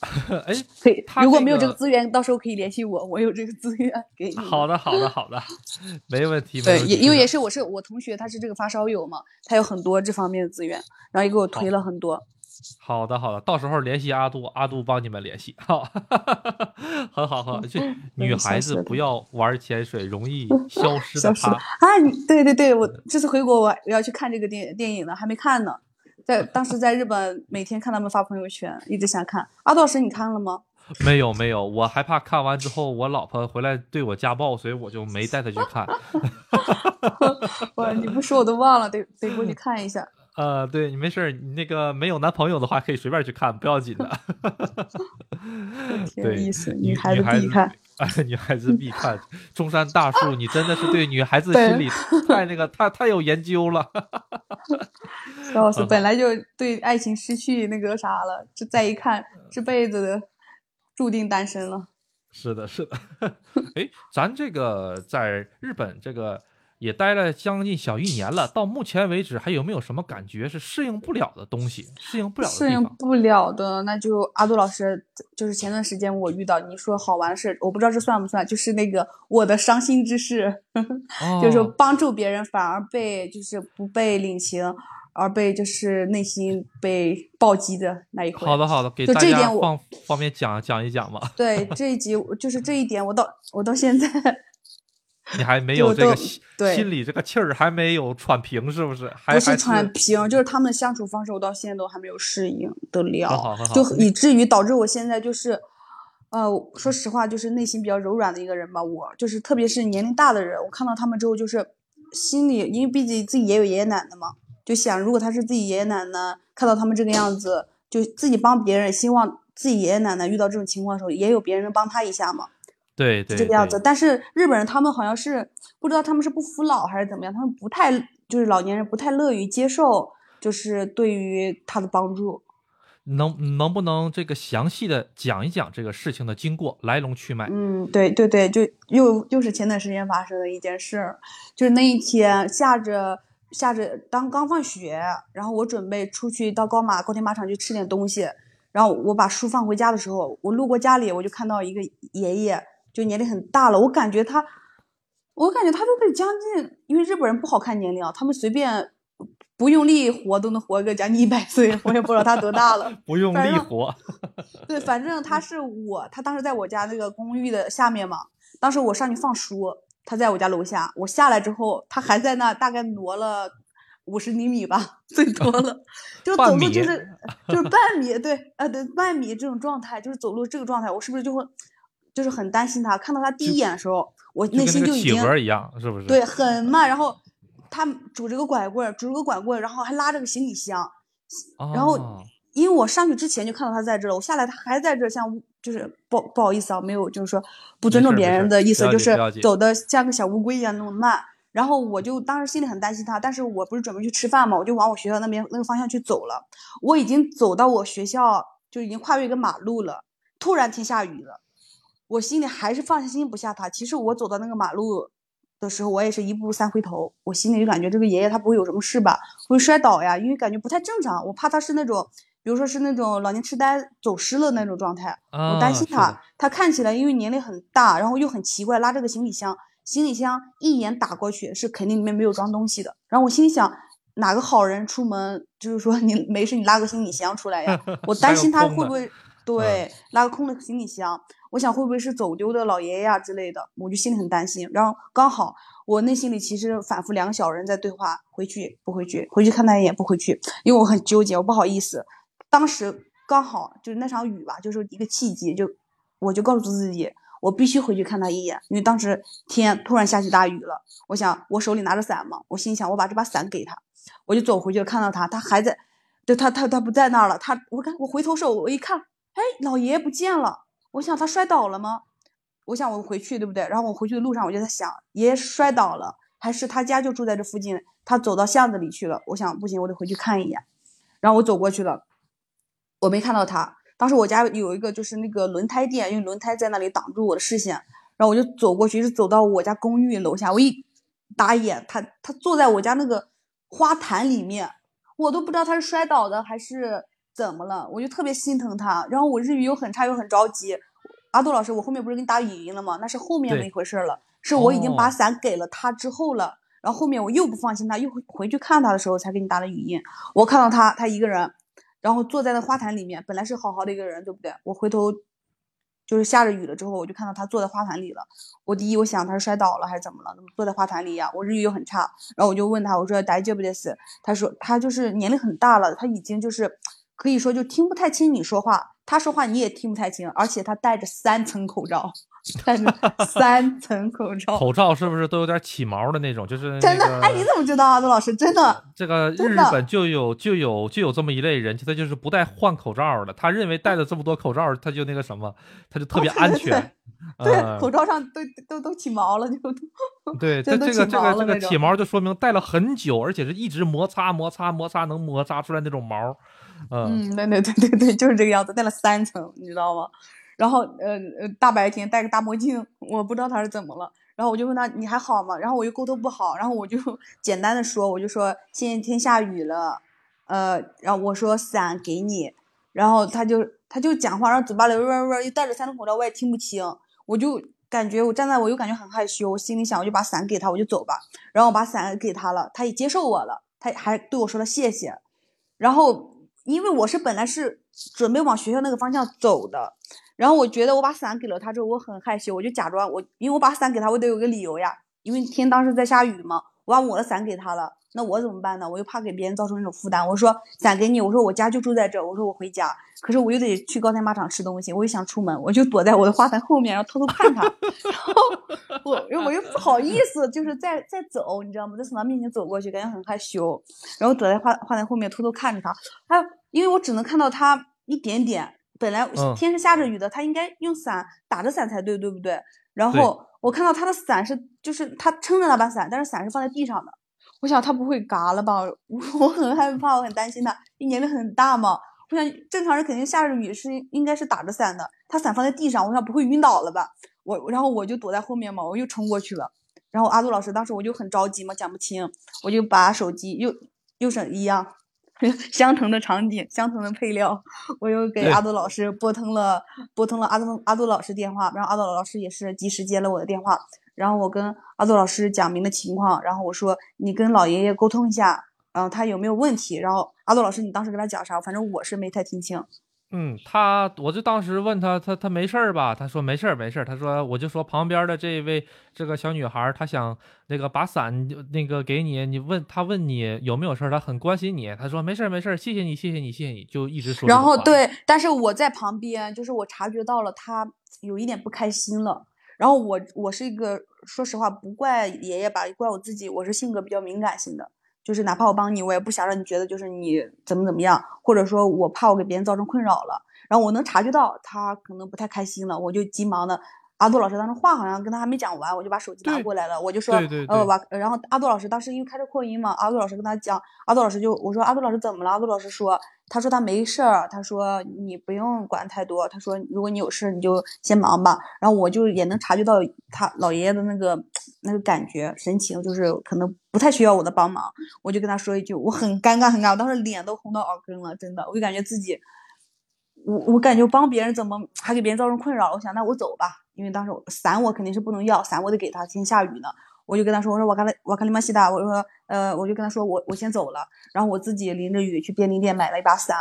哎，可以，如果没有这个个资源，到时候可以联系我，我有这个资源给你。好的好的好的，没问题。对，也因为也是是我是我同学，他是这个发烧友嘛，他有很多这方面的资源，然后也给我推了很多。好的好的，到时候联系阿杜，阿杜帮你们联系。好，很 好很好。就女孩子不要玩潜水，容易消失的消失。啊！你对对对，我这次回国我我要去看这个电电影呢，还没看呢。在当时在日本，每天看他们发朋友圈，一直想看。阿杜老师，你看了吗？没有没有，我害怕看完之后我老婆回来对我家暴，所以我就没带她去看。我你不说我都忘了，得得过去看一下。呃，对你没事儿，你那个没有男朋友的话可以随便去看，不要紧的。挺有对意思，女女孩子女孩子必看。哎，女孩子必看 中山大树，你真的是对女孩子心理太那个 太太有研究了。笑死！嗯本来就对爱情失去那个啥了，这再一看，这辈子的注定单身了。是的，是的。哎，咱这个在日本这个也待了将近小一年了，到目前为止还有没有什么感觉是适应不了的东西？适应不了的适？应不了的，那就阿杜老师，就是前段时间我遇到你说好玩的事，我不知道这算不算，就是那个我的伤心之事，就是帮助别人反而被就是不被领情，而被就是内心被暴击的那一回。好的，好的，给大家方方便讲讲一讲吧。对这一集就是这一点，我到我到现在你还没有这个心对心里这个气儿还没有喘平，是不是？还不是喘平，就是他们的相处方式，我到现在都还没有适应得很了好很，好就以至于导致我现在就是，呃，说实话，就是内心比较柔软的一个人吧。我就是特别是年龄大的人，我看到他们之后，就是心里，因为毕竟自己也有爷爷奶奶嘛，就想如果他是自己爷爷奶奶，看到他们这个样子，就自己帮别人，希望自己爷爷奶奶遇到这种情况的时候，也有别人能帮他一下嘛。对对这个样子。但是日本人他们好像是不知道他们是不服老还是怎么样，他们不太就是老年人不太乐于接受，就是对于他的帮助。能能不能这个详细的讲一讲这个事情的经过、来龙去脉？嗯，对对对，就又又是前段时间发生的一件事，就是那一天下着下着，当刚放学，然后我准备出去到高马高铁马场去吃点东西，然后我把书放回家的时候，我路过家里，我就看到一个爷爷，就年龄很大了，我感觉他，我感觉他都得将近，因为日本人不好看年龄啊，他们随便不用力活都能活个将近一百岁，我也不知道他多大了。不用力活，对，反正他是我，他当时在我家那个公寓的下面嘛。当时我上去放书，他在我家楼下。我下来之后，他还在那，大概挪了五十厘米吧，最多了。就走路就是就是半米，对，呃，对，半米这种状态，就是走路这个状态，我是不是就会就是很担心他？看到他第一眼的时候，我内心就已经鹅一样，是不是？对，很慢。然后他拄着个拐棍，拄着个拐棍，然后还拉着个行李箱。然后哦因为我上去之前就看到他在这了，我下来他还在这，像就是不不好意思啊，没有就是说不尊重别人的意思，就是走的像个小乌龟一样那么慢。然后我就当时心里很担心他，但是我不是准备去吃饭嘛，我就往我学校那边那个方向去走了。我已经走到我学校，就已经跨越一个马路了，突然天下雨了，我心里还是放下心不下他。其实我走到那个马路的时候，我也是一步三回头，我心里就感觉这个爷爷他不会有什么事吧，会摔倒呀，因为感觉不太正常，我怕他是那种，比如说是那种老年痴呆走失了那种状态，我担心他。啊他看起来因为年龄很大，然后又很奇怪，拉这个行李箱，行李箱一眼打过去是肯定里面没有装东西的。然后我心里想，哪个好人出门就是说你没事你拉个行李箱出来呀？我担心他会不会对拉个空的行李箱，我想会不会是走丢的老爷爷呀之类的，我就心里很担心。然后刚好我内心里其实反复两个小人在对话，回去不回去，回去看他一眼不回去，因为我很纠结，我不好意思。当时刚好就是那场雨吧，就是一个契机，就我就告诉自己，我必须回去看他一眼，因为当时天突然下起大雨了。我想我手里拿着伞嘛，我心想我把这把伞给他，我就走回去看到他，他还在，就他他他不在那儿了，他我看我回头时候我一看，哎，老爷爷不见了，我想他摔倒了吗？我想我回去对不对？然后我回去的路上我就在想，爷爷摔倒了，还是他家就住在这附近，他走到巷子里去了？我想不行，我得回去看一眼。然后我走过去了，我没看到他。当时我家有一个就是那个轮胎店，因为轮胎在那里挡住我的视线，然后我就走过去，一直走到我家公寓楼下。我一打眼，他他坐在我家那个花坛里面，我都不知道他是摔倒的还是怎么了，我就特别心疼他。然后我日语又很差，又很着急。阿杜老师，我后面不是给你打语音了吗？那是后面的一回事了，是我已经把哦伞给了他之后了。然后后面我又不放心他，又回回去看他的时候才给你打的语音。我看到他，他一个人，然后坐在那花坛里面，本来是好好的一个人，对不对？我回头就是下着雨了之后，我就看到他坐在花坛里了。我第一我想他是摔倒了还是怎么了，怎么坐在花坛里呀？我日语又很差，然后我就问他，我说大丈夫です？他说他就是年龄很大了，他已经就是可以说就听不太清你说话，他说话你也听不太清，而且他戴着三层口罩，戴着三层口罩，口罩是不是都有点起毛的那种？就是真的，哎，你怎么知道啊，杜老师？真的，这个日本就有就有就有这么一类人，他就是不带换口罩的，他认为戴了这么多口罩，他就那个什么，他就特别 安全。对，呃口罩上都都都起毛了，就都 对，这这个这个这个起毛就说明戴了很久，而且是一直摩擦摩擦摩擦，能摩擦出来那种毛。嗯，对对对对对，就是这个样子，戴了三层，你知道吗？然后呃呃，大白天戴个大墨镜，我不知道他是怎么了。然后我就问他你还好吗？然后我又沟通不好，然后我就 简单的说，我就说现在天下雨了，呃，然后我说伞给你，然后他就他就讲话，然后嘴巴里喂喂又戴着三层口罩，我也听不清，我就感觉我站在我又感觉很害羞，我心里想我就把伞给他，我就走吧。然后我把伞给他了，他也接受我了，他还对我说了谢谢。然后因为我是本来是准备往学校那个方向走的，然后我觉得我把伞给了他之后，我很害羞，我就假装我，因为我把伞给他，我得有个理由呀，因为天当时在下雨嘛，我把我的伞给他了，那我怎么办呢？我又怕给别人造成那种负担，我说伞给你，我说我家就住在这儿，我说我回家，可是我又得去高天马场吃东西，我又想出门，我就躲在我的花坛后面，然后偷偷看他，然后我我又不好意思，就是再再走，你知道吗？在从他面前走过去，感觉很害羞，然后躲在花花坛后面偷偷看着他，还有因为我只能看到他一点点，本来嗯天是下着雨的，他应该用伞打着伞才对，对不对？然后我看到他的伞是，就是他撑着那把伞，但是伞是放在地上的。我想他不会嘎了吧？我 我很害怕，我很担心他，因为年龄很大嘛。我想正常人肯定下着雨是应该是打着伞的，他伞放在地上，我想不会晕倒了吧？我然后我就躲在后面嘛，我又冲过去了。然后阿杜老师当时我就很着急嘛，讲不清，我就把手机又又省一样 相同的场景，相同的配料，我又给阿杜老师拨通了拨通了阿杜阿杜老师电话，然后阿杜老师也是及时接了我的电话，然后我跟阿杜老师讲明了情况，然后我说你跟老爷爷沟通一下，然后他有没有问题，然后阿杜老师你当时跟他讲啥？反正我是没太听清。嗯，他我就当时问他，他他没事儿吧？他说没事儿没事儿。他说我就说旁边的这位这个小女孩，她想那个把伞那个给你，你问她问你有没有事儿，她很关心你。他说没事儿没事儿，谢谢你谢谢你谢谢你，就一直说然后对，但是我在旁边，就是我察觉到了他有一点不开心了。然后我我是一个，说实话不怪爷爷吧，怪我自己，我是性格比较敏感型的，就是哪怕我帮你，我也不想让你觉得就是你怎么怎么样，或者说我怕我给别人造成困扰了。然后我能察觉到他可能不太开心了，我就急忙的。阿杜老师当时话好像跟他还没讲完，我就把手机拿过来了，我就说，对对对呃，把，然后阿杜老师当时因为开着扩音嘛，阿杜老师跟他讲，阿杜老师就我说阿杜老师怎么了？阿杜老师说，他说他没事儿，他说你不用管太多，他说如果你有事你就先忙吧。然后我就也能察觉到他老爷爷的那个那个感觉神情，就是可能不太需要我的帮忙，我就跟他说一句，我很尴尬很尴尬，我当时脸都红到耳根了，真的，我就感觉自己。我我感觉帮别人怎么还给别人造成困扰了？我想那我走吧，因为当时伞我肯定是不能要，伞我得给他，天下雨呢。我就跟他说，我说我刚才我看你妈西达，我说呃，我就跟他说我我先走了，然后我自己淋着雨去便利店买了一把伞，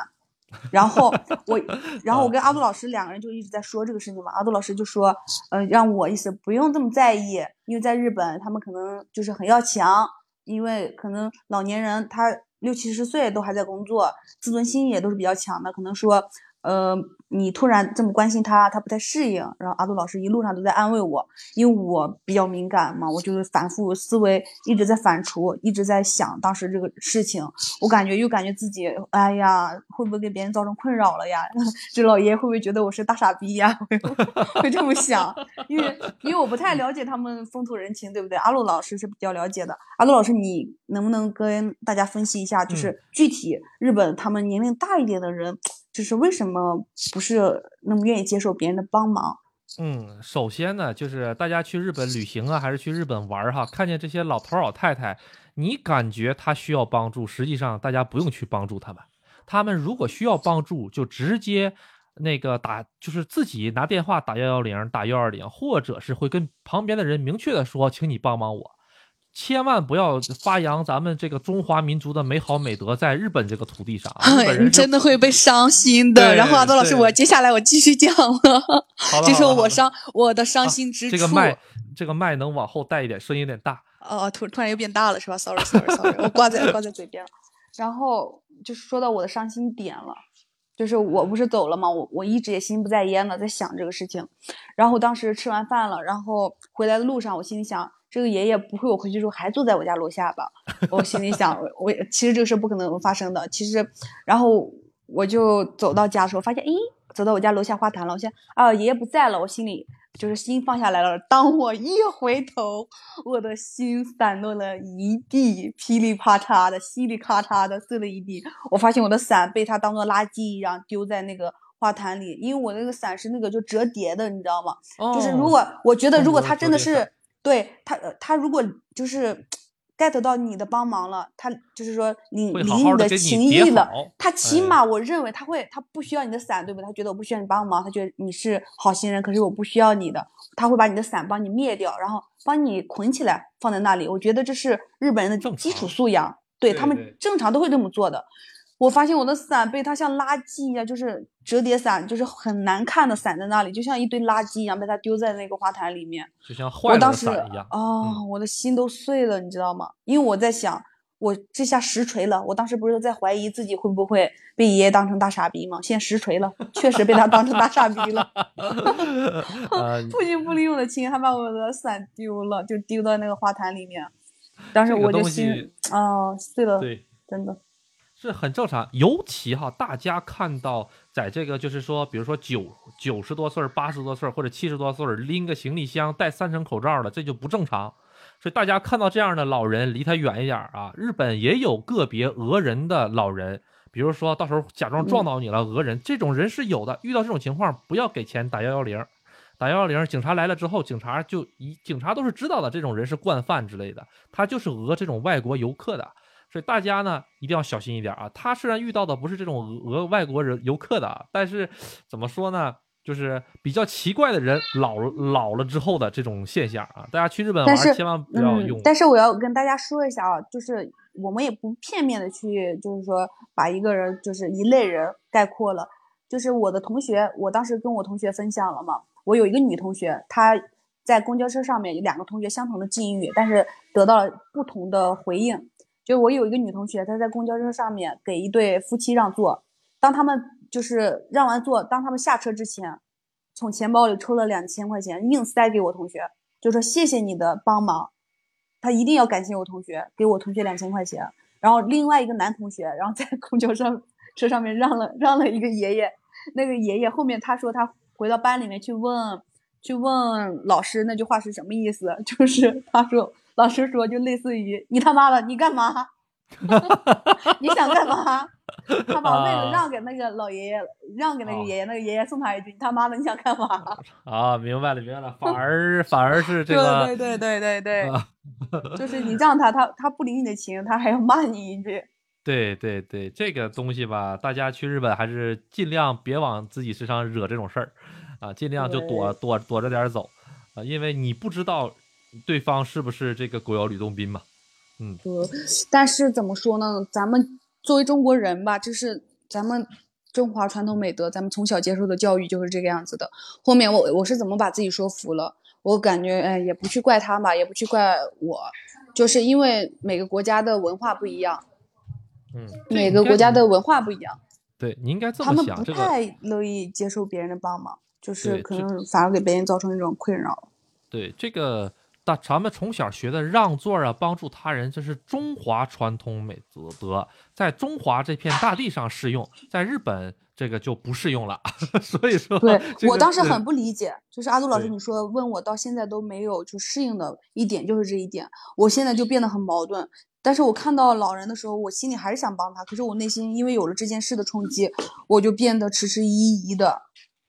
然后我 然后我跟阿杜老师两个人就一直在说这个事情嘛，阿杜老师就说，呃，让我意思不用这么在意，因为在日本他们可能就是很要强，因为可能老年人他六七十岁都还在工作，自尊心也都是比较强的，可能说。呃，你突然这么关心他，他不太适应。然后阿杜老师一路上都在安慰我，因为我比较敏感嘛，我就是反复思维，一直在反刍，一直在想当时这个事情。我感觉又感觉自己，哎呀，会不会给别人造成困扰了呀？这老爷会不会觉得我是大傻逼呀？会 会这么想，因为因为我不太了解他们风土人情，对不对？阿杜老师是比较了解的。阿杜老师，你能不能跟大家分析一下，就是具体日本他们年龄大一点的人？就是为什么不是那么愿意接受别人的帮忙？嗯，首先呢，就是大家去日本旅行啊，还是去日本玩哈，看见这些老头老太太，你感觉他需要帮助，实际上大家不用去帮助他们。他们如果需要帮助，就直接那个打，就是自己拿电话打幺幺零，打幺二零，或者是会跟旁边的人明确的说，请你帮帮我。千万不要发扬咱们这个中华民族的美好美德，在日本这个土地上，你真的会被伤心的。然后阿多老师，我接下来我继续讲了，这是我伤我的伤心之处。这个麦，这个麦能往后带一点，声音有点大。哦，突突然又变大了是吧？Sorry Sorry Sorry，我挂在挂在嘴边了。然后就是说到我的伤心点了，就是我不是走了吗？我我一直也心不在焉的在想这个事情。然后当时吃完饭了，然后回来的路上，我心里想，这个爷爷不会我回去之后还坐在我家楼下吧？我心里想，我其实这个事不可能发生的。其实，然后我就走到家的时候，发现，咦，走到我家楼下花坛了。我想，啊，爷爷不在了，我心里就是心放下来了。当我一回头，我的心散落了一地，噼里啪嚓的，稀里咔嚓的碎了一地。我发现我的伞被他当做垃圾一样丢在那个花坛里，因为我那个伞是那个就折叠的，你知道吗？就是如哦果我觉得，如果他真的是对他，呃他如果就是 get 到你的帮忙了，他就是说领会领你的情谊了，他起哎码我认为他会，他不需要你的伞，对不对？他觉得我不需要你帮忙，他觉得你是好心人，可是我不需要你的，他会把你的伞帮你灭掉，然后帮你捆起来放在那里。我觉得这是日本人的基础素养，对他们正常都会这么做的。我发现我的伞被他像垃圾一样，就是折叠伞，就是很难看的伞在那里，就像一堆垃圾一样被他丢在那个花坛里面。就像坏了的我当时伞一样。哦，嗯我的心都碎了，你知道吗？因为我在想，我这下实锤了。我当时不是在怀疑自己会不会被爷爷当成大傻逼吗？现在实锤了，确实被他当成大傻逼了。呃 不仅不理我的情，还把我的伞丢了，就丢到那个花坛里面。当时我就东西心啊、碎了，对，真的。是很正常。尤其哈，大家看到在这个就是说，比如说九九十多岁儿、八十多岁儿或者七十多岁儿拎个行李箱、戴三层口罩的，这就不正常。所以大家看到这样的老人，离他远一点儿啊。日本也有个别讹人的老人，比如说到时候假装撞到你了，讹人，这种人是有的。遇到这种情况，不要给钱，打幺幺零。打幺幺零，警察来了之后，警察就一警察都是知道的，这种人是惯犯之类的，他就是讹这种外国游客的。所以大家呢一定要小心一点啊！他虽然遇到的不是这种俄俄外国人游客的啊，但是怎么说呢，就是比较奇怪的人老老了之后的这种现象啊，大家去日本玩千万不要用。嗯。但是我要跟大家说一下啊，就是我们也不片面的去，就是说把一个人就是一类人概括了。就是我的同学，我当时跟我同学分享了嘛，我有一个女同学，她在公交车上面有两个同学相同的境遇，但是得到了不同的回应。就我有一个女同学，她在公交车上面给一对夫妻让座，当他们就是让完座，当他们下车之前，从钱包里抽了两千块钱，硬塞给我同学，就说谢谢你的帮忙，他一定要感谢我同学，给我同学两千块钱。然后另外一个男同学，然后在公交车车上面让了让了一个爷爷，那个爷爷后面他说他回到班里面去问去问老师那句话是什么意思，就是他说老师说就类似于你他妈的你干嘛？你想干嘛？他把位啊子让给那个老爷爷，让给那个哦爷爷，那个爷爷送他一句：“你他妈的，你想干嘛啊，明白了，明白了，反而反而是？”这个对对对对对，啊就是你让他，他他不领你的情，他还要骂你一句。对对对，这个东西吧，大家去日本还是尽量别往自己身上惹这种事儿，啊，尽量就躲躲躲着点儿走，啊，因为你不知道对方是不是这个狗咬吕洞宾嘛。嗯，呃，但是怎么说呢？咱们作为中国人吧，就是咱们中华传统美德，咱们从小接受的教育就是这个样子的。后面我我是怎么把自己说服了？我感觉，哎，也不去怪他吧，也不去怪我，就是因为每个国家的文化不一样，嗯，每个国家的文化不一样，对你应该这么想，他们不太乐意接受别人的帮忙，就是可能反而给别人造成一种困扰。对这个，大咱们从小学的让座啊，帮助他人，这是中华传统美德德，在中华这片大地上适用，在日本这个就不适用了。所以说，对这个我当时很不理解，就是阿杜老师你说问我到现在都没有就适应的一点就是这一点，我现在就变得很矛盾。但是我看到老人的时候，我心里还是想帮他，可是我内心因为有了这件事的冲击，我就变得迟迟疑疑的，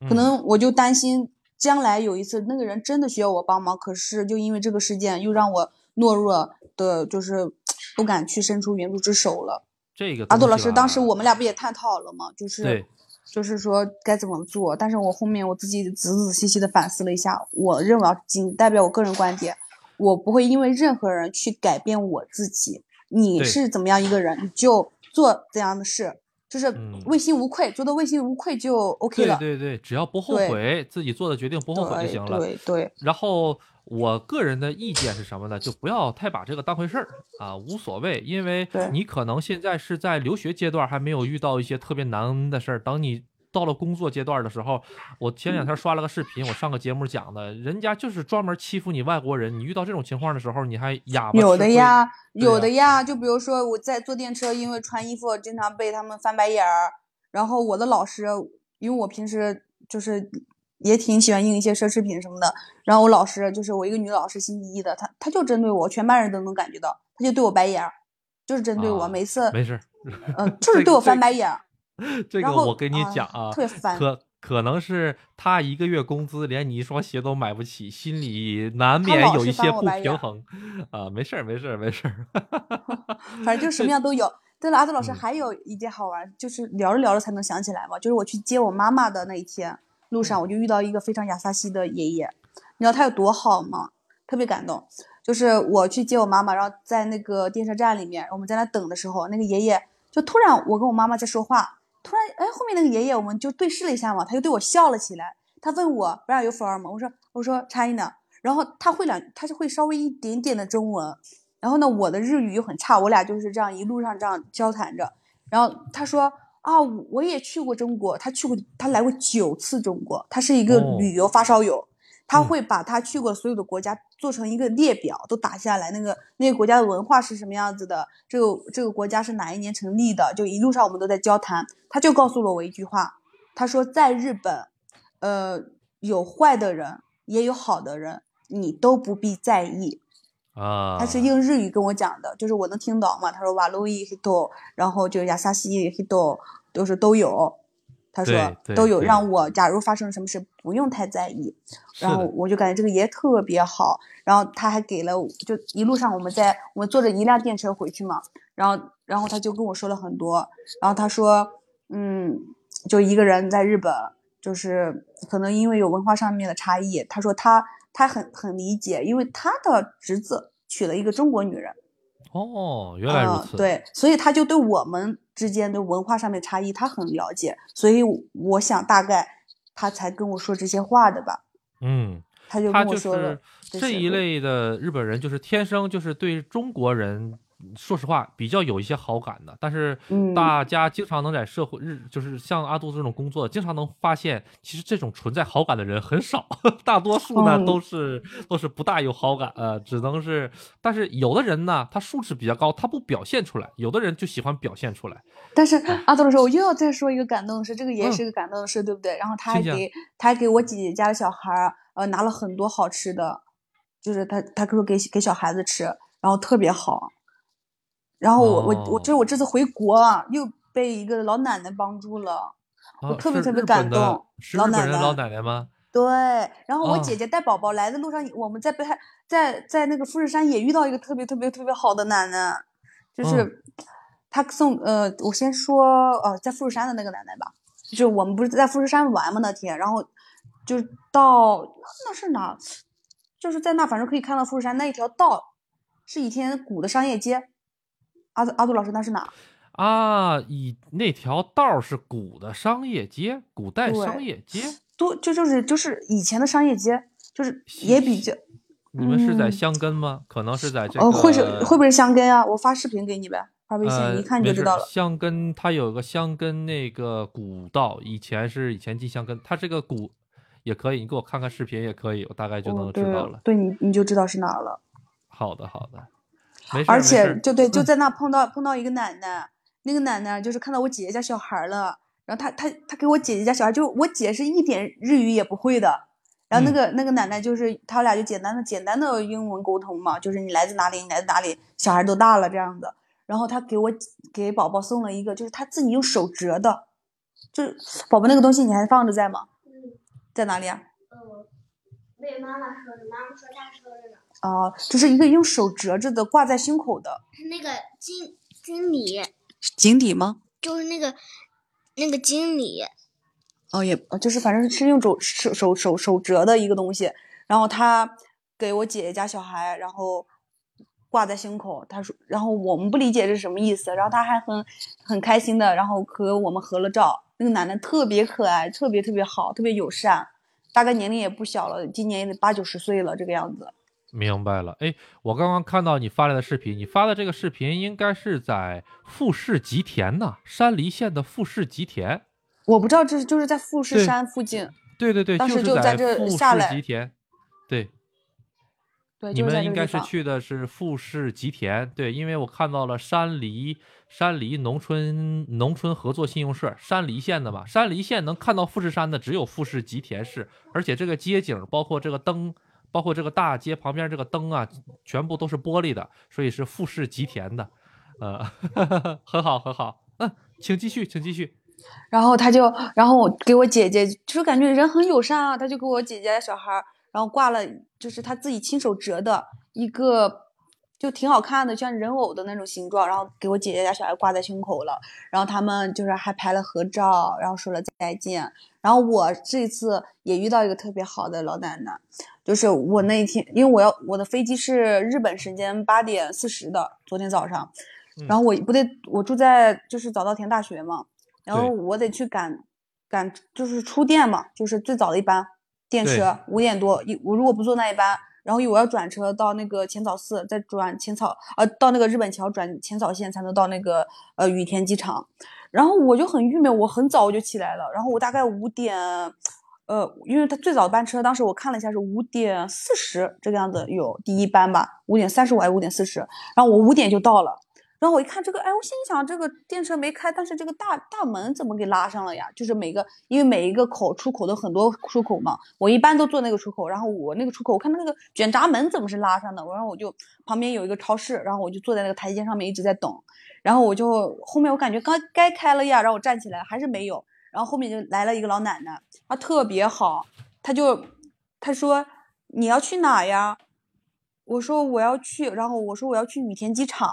可嗯能我就担心将来有一次那个人真的需要我帮忙，可是就因为这个事件又让我懦弱的，就是不敢去伸出援助之手了。这个阿杜老师，当时我们俩不也探讨了吗？就是就是说该怎么做，但是我后面我自己仔仔细细的反思了一下，我认为啊，仅代表我个人观点，我不会因为任何人去改变我自己。你是怎么样一个人，你就做怎样的事，就是嗯问心无愧，做到问心无愧就 OK 了。对对对，只要不后悔，自己做的决定不后悔就行了。对对，然后我个人的意见是什么呢？就不要太把这个当回事儿啊，无所谓，因为你可能现在是在留学阶段，还没有遇到一些特别难的事儿。等你到了工作阶段的时候，我前两天刷了个视频，我上个节目讲的，人家就是专门欺负你外国人。你遇到这种情况的时候，你还哑巴有。的呀，有的呀。就比如说我在坐电车，因为穿衣服经常被他们翻白眼儿，然后我的老师，因为我平时就是也挺喜欢用一些奢侈品什么的，然后我老师就是我一个女老师，星期一的，她她就针对我，全班人都能感觉到，她就对我白眼儿，就是针对我，啊每次没事儿，嗯、就是对我翻白眼儿，这个我跟你啊讲啊，特别烦可可能是他一个月工资连你一双鞋都买不起，心里难免有一些不平衡啊。没事儿，没事儿，没事儿。反正就什么样都有。对了，阿杜老师嗯还有一件好玩，就是聊着聊着才能想起来嘛。就是我去接我妈妈的那一天，路嗯上我就遇到一个非常亚萨西的爷爷，你知道他有多好吗？特别感动。就是我去接我妈妈，然后在那个电车站里面，我们在那等的时候，那个爷爷就突然我跟我妈妈在说话，突然哎后面那个爷爷我们就对视了一下嘛，他就对我笑了起来。他问我 Where are you from？我说我说 China。然后他会两，他是会稍微一点点的中文，然后呢，我的日语又很差，我俩就是这样一路上这样交谈着。然后他说啊，我也去过中国，他去过，他来过九次中国，他是一个哦旅游发烧友，他嗯会把他去过所有的国家做成一个列表，都打下来，那个那个国家的文化是什么样子的，这个这个国家是哪一年成立的，就一路上我们都在交谈。他就告诉了我一句话，他说在日本，呃，有坏的人，也有好的人，你都不必在意。啊，他是用日语跟我讲的，就是我能听懂嘛。他说瓦路易 hito，然后就亚萨西 hito，都是都有。他说都有，让我假如发生了什么事，不用太在意。然后我就感觉这个爷爷特别好，然后他还给了我，就一路上我们在我们坐着一辆电车回去嘛，然后然后他就跟我说了很多，然后他说，嗯，就一个人在日本，就是可能因为有文化上面的差异，他说他他很很理解，因为他的侄子娶了一个中国女人，哦，原来如啊此。，对，所以他就对我们之间的文化上面差异他很了解，所以我想大概他才跟我说这些话的吧。嗯，他就跟我说了是这一类的日本人，就是天生就是对中国人，说实话比较有一些好感的。但是嗯大家经常能在社会日，就是像阿杜这种工作，经常能发现，其实这种存在好感的人很少，大多数呢嗯都是都是不大有好感，呃，只能是。但是有的人呢，他素质比较高，他不表现出来；有的人就喜欢表现出来。但是阿杜老师，我又要再说一个感动的事，这个也嗯是个感动的事，对不对？然后他还给他还给我姐姐家的小孩儿，呃，拿了很多好吃的，就是他他说给给小孩子吃，然后特别好。然后我、我我哦这是我这次回国啊，又被一个老奶奶帮助了，我特别特别感动是老奶奶老奶奶吗？对，然后我哦姐姐带宝宝来的路上，我们在北海，在在那个富士山也遇到一个特别特别特别好的奶奶，就是嗯她送呃，我先说呃，在富士山的那个奶奶吧，就是我们不是在富士山玩嘛那天，然后就是到那是哪，就是在那反正可以看到富士山那一条道，是以前古的商业街。阿杜阿杜老师那是哪？啊，以那条道儿是古的商业街，古代商业街。多就就是就是以前的商业街，就是也比较你们是在嗯香根吗？可能是在这个。哦，会是会不会是香根啊？我发视频给你呗，发微信，呃，一看你就知道了。香根它有个香根那个古道，以前是以前进香根，它这个古也可以，你给我看看视频也可以，我大概就哦能知道了。对你你就知道是哪儿了。好的，好的。而且就对，就嗯。在那碰到碰到一个奶奶，那个奶奶就是看到我姐姐家小孩了，然后她她她给我姐姐家小孩，就我姐是一点日语也不会的，然后那嗯。个、那个奶奶就是他俩就简单的简单的英文沟通嘛，就是你来自哪里，你来自哪里，小孩多大了这样子，然后她给我给宝宝送了一个，就是她自己用手折的，就是宝宝那个东西你还放着在吗？在哪里啊？嗯，被妈妈说的，妈妈说她说的呢。哦、就是一个用手折着的，挂在胸口的那个经经理井底吗？就是那个那个经理，哦，也呃就是反正是用手手手手手折的一个东西，然后他给我姐姐家小孩，然后挂在胸口。他说，然后我们不理解这是什么意思，然后他还很很开心的，然后和我们合了照。那个男的特别可爱，特别特别好，特别友善，大概年龄也不小了，今年也得八九十岁了这个样子。明白了，哎，我刚刚看到你发来的视频，你发的这个视频应该是在富士吉田呐，山梨县的富士吉田。我不知道这就是在富士山附近，对对对，当时是就在这富士下来吉田。对，对，你们应该是。去的是富士吉田，对，因为我看到了山梨山梨农村农村合作信用社，山梨县的嘛，山梨县能看到富士山的只有富士吉田市，而且这个街景包括这个灯，包括这个大街旁边这个灯啊，全部都是玻璃的，所以是富士吉田的，呃，很好很好，嗯，请继续，请继续，然后他就，然后我给我姐姐，就是感觉人很友善啊，他就给我姐姐小孩儿，然后挂了，就是他自己亲手折的一个，就挺好看的，像人偶的那种形状，然后给我姐姐家小孩挂在胸口了，然后他们就是还拍了合照，然后说了再见。然后我这次也遇到一个特别好的老奶奶，就是我那一天，因为我要我的飞机是日本时间八点四十的，昨天早上，然后我不得我住在就是早稻田大学嘛，然后我得去赶赶就是出店嘛，就是最早的一班电车五点多，一我如果不坐那一班，然后我要转车到那个浅草寺，再转浅草呃到那个日本桥转浅草线才能到那个呃羽田机场，然后我就很郁闷，我很早我就起来了，然后我大概五点。呃，因为他最早的班车，当时我看了一下是五点四十这个样子有第一班吧，五点三十五还是五点四十，然后我五点就到了，然后我一看这个，哎，我心想这个电车没开，但是这个大大门怎么给拉上了呀？就是每个，因为每一个口出口都很多出口嘛，我一般都坐那个出口，然后我那个出口，我看那个卷闸门怎么是拉上的，然后我就旁边有一个超市，然后我就坐在那个台阶上面一直在等，然后我就后面我感觉刚该开了呀，然后我站起来还是没有，然后后面就来了一个老奶奶，她特别好，她就她说你要去哪呀？我说我要去，然后我说我要去羽田机场。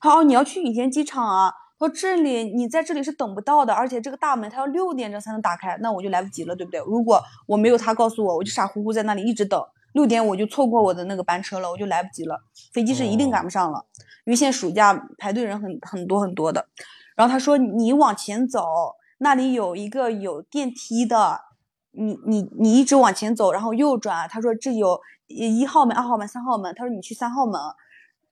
她说哦你要去羽田机场啊？她说这里你在这里是等不到的，而且这个大门它要六点钟才能打开，那我就来不及了，对不对？如果我没有他告诉我，我就傻乎乎在那里一直等，六点我就错过我的那个班车了，我就来不及了，飞机是一定赶不上了，因为现在暑假排队人很很多很多的。然后他说你往前走，那里有一个有电梯的，你你你一直往前走，然后右转。他说这有一号门、二号门、三号门。他说你去三号门，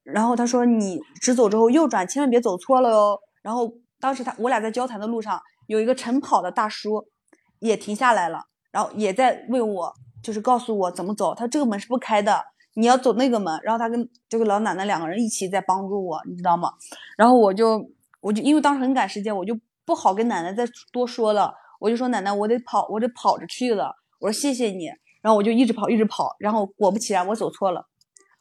然后他说你直走之后右转，千万别走错了哟。然后当时他我俩在交谈的路上，有一个晨跑的大叔也停下来了，然后也在问我，就是告诉我怎么走。他这个门是不开的，你要走那个门。然后他跟这个老奶奶两个人一起在帮助我，你知道吗？然后我就我就因为当时很赶时间，我就不好跟奶奶再多说了，我就说奶奶，我得跑，我得跑着去了。我说谢谢你，然后我就一直跑，一直跑，然后果不其然，我走错了，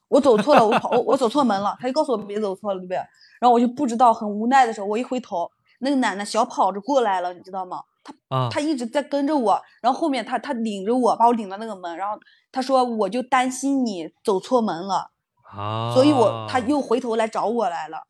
我走错了，我跑，我我走错门了，他就告诉我别走错了，对不对？然后我就不知道，很无奈的时候，我一回头，那个奶奶小跑着过来了，你知道吗？她啊，他一直在跟着我，然后后面他他领着我，把我领到那个门，然后他说我就担心你走错门了。啊，所以我他又回头来找我来了，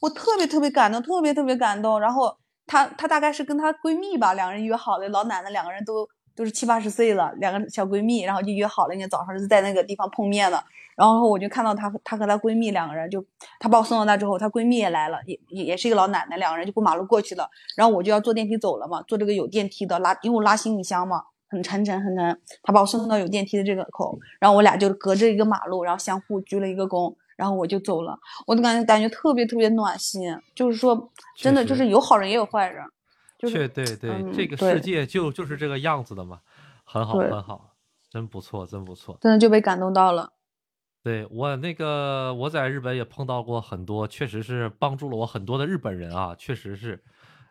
我特别特别感动，特别特别感动。然后她她大概是跟她闺蜜吧，两个人约好的，老奶奶两个人都都是七八十岁了，两个小闺蜜，然后就约好了，应该早上就在那个地方碰面了。然后我就看到她她和她闺蜜两个人就，她把我送到那之后，她闺蜜也来了，也也是一个老奶奶，两个人就过马路过去了。然后我就要坐电梯走了嘛，坐这个有电梯的拉，因为我拉行李箱嘛，很沉沉很沉。她把我送到有电梯的这个口，然后我俩就隔着一个马路，然后相互鞠了一个躬，然后我就走了。我就感觉感觉特别特别暖心，就是说真的就是有好人也有坏人，就是确对对，嗯这个世界就就是这个样子的嘛，很好很好，真不错真不错。真的就被感动到了。对我那个我在日本也碰到过很多，确实是帮助了我很多的日本人啊，确实是，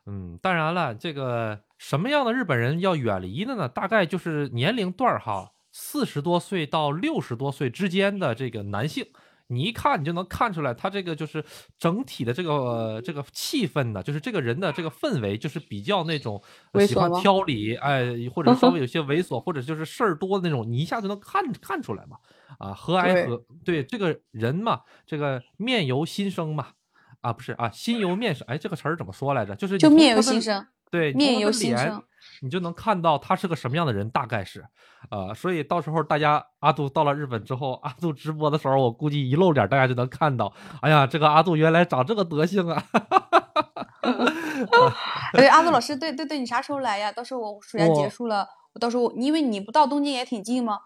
嗯，当然了，这个什么样的日本人要远离的呢？大概就是年龄段儿哈，四十多岁到六十多岁之间的这个男性，你一看你就能看出来，他这个就是整体的这个、呃这个气氛呢，就是这个人的这个氛围，就是比较那种呃喜欢挑理，哎，或者 稍微有些猥琐，或者就是事儿多的那种，你一下就能看看出来嘛。啊，和蔼和对这个人嘛，这个面由心生嘛，啊不是啊，心由面生，哎，这个词儿怎么说来着？就是你就面由心生，对，面由心生，你就能看到他是个什么样的人，大概是，呃，所以到时候大家阿杜到了日本之后，阿杜直播的时候，我估计一露脸，大家就能看到，哎呀，这个阿杜原来长这个德行啊！哎，阿杜老师，对对对，你啥时候来呀？到时候我暑假结束了，我到时候因为你不到东京也挺近吗？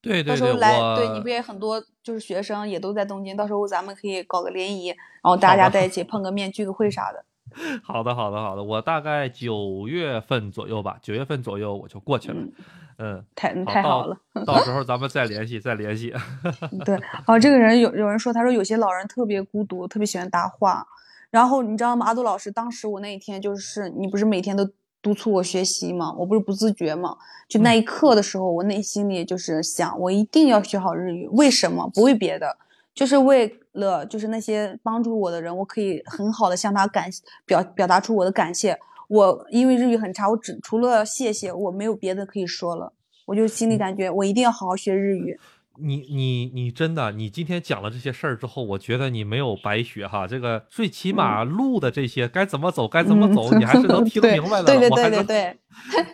对对对，到时候来，对你不也很多就是学生也都在东京，到时候咱们可以搞个联谊，然后大家在一起碰个面、聚个会啥的。好的好的好的，我大概九月份左右吧，九月份左右我就过去了，嗯，嗯，太好太好了。到时候咱们再联系再联系。对，哦，这个人有有人说，他说有些老人特别孤独，特别喜欢搭话。然后你知道吗？阿杜老师，当时我那一天就是你不是每天都督促我学习吗？我不是不自觉吗？就那一刻的时候，我内心里就是想，我一定要学好日语。为什么？不为别的，就是为了就是那些帮助我的人，我可以很好的向他感表表达出我的感谢。我因为日语很差，我只除了谢谢，我没有别的可以说了。我就心里感觉我一定要好好学日语。你你你真的，你今天讲了这些事儿之后，我觉得你没有白学哈。这个最起码路的这些该怎么走，该怎么走，你还是能 听明白的。对 对对对对，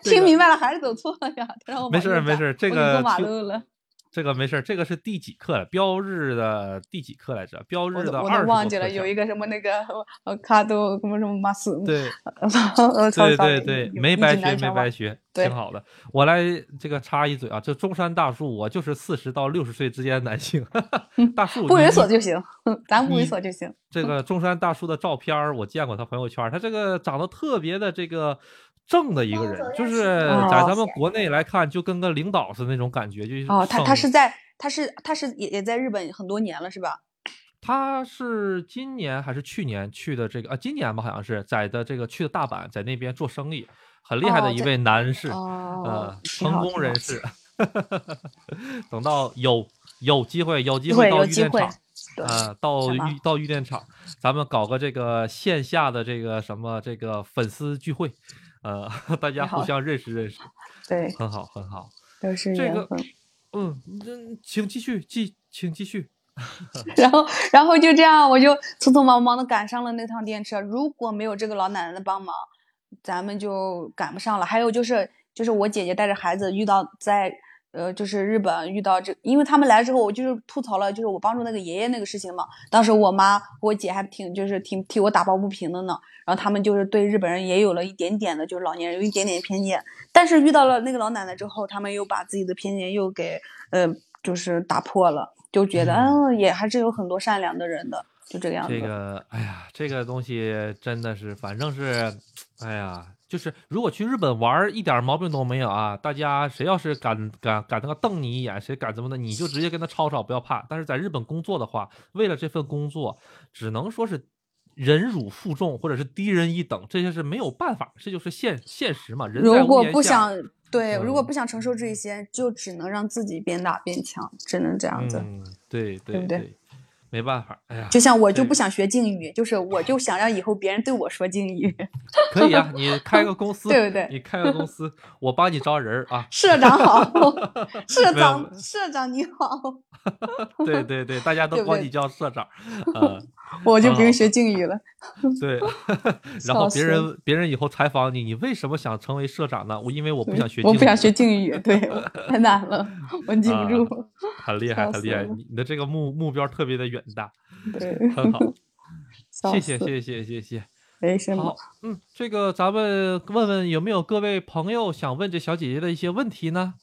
听明白了还是走错了呀？没事儿没事儿这个过马路了，这个没事儿，这个是第几课了？标日的第几课来着？标日的二十都忘记了，有。一个什么那个呃卡都什么什么马斯，对对对对，没白学没白学。挺好的。我来这个插一嘴啊，这中山大树，我就是四十到六十岁之间的男性。大树不你猥琐就行，咱不猥你琐就行。这个中山大叔的照片儿，我见过他朋友圈，他这个长得特别的这个正的一个人，就是哦在咱们国内来看，就跟个领导似的那种感觉，就是哦，他他是在他是他是也也在日本很多年了是吧？他是今年还是去年去的这个啊？今年吧，好像是在的这个去的大阪，在那边做生意，很厉害的一位男士，哦呃，，挺成功人士。等到有有机会，有机会到玉电厂，对啊，到玉到玉电厂，咱们搞个这个线下的这个什么这个粉丝聚会，呃，大家互相认识认识，对，很好很好。都是这个。嗯，这请继续，继请继续。然后，然后就这样，我就匆匆忙忙的赶上了那趟电车。如果没有这个老奶奶的帮忙，咱们就赶不上了。还有就是，就是我姐姐带着孩子遇到在呃，就是日本遇到这，因为他们来之后，我就是吐槽了，就是我帮助那个爷爷那个事情嘛。当时我妈我姐还挺就是挺替我打抱不平的呢。然后他们就是对日本人也有了一点点的，就是老年人有一点点偏见。但是遇到了那个老奶奶之后，他们又把自己的偏见又给呃，就是打破了。就觉得，嗯嗯，也还是有很多善良的人的，就这个样子。这个，哎呀，这个东西真的是，反正是，哎呀，就是如果去日本玩儿，一点毛病都没有啊。大家谁要是敢敢敢那个瞪你一眼，谁敢怎么的，你就直接跟他吵吵，不要怕。但是在日本工作的话，为了这份工作，只能说是忍辱负重，或者是低人一等，这些是没有办法，这就是现现实嘛。人如果不想对，如果嗯不想承受这些，就只能让自己变大变强，只能这样子。嗯，对对对对没办法，哎呀，就像我就不想学敬语，就是我就想让以后别人对我说敬语。可以啊，你开个公司，对不对你开个公司，我帮你招人儿啊。社长好，社长社长你好，对对对，大家都管你叫社长，呃，我就不用学敬语了。对，然后别人别人以后采访你，你为什么想成为社长呢？我因为我不想学，我不想学，敬语，对，太难了，我记不啊住。很厉害，很厉害，你你的这个目目标特别的远大，对，很好，谢谢谢谢谢谢谢谢。没什么好。，嗯，这个咱们问问有没有各位朋友想问这小姐姐的一些问题呢？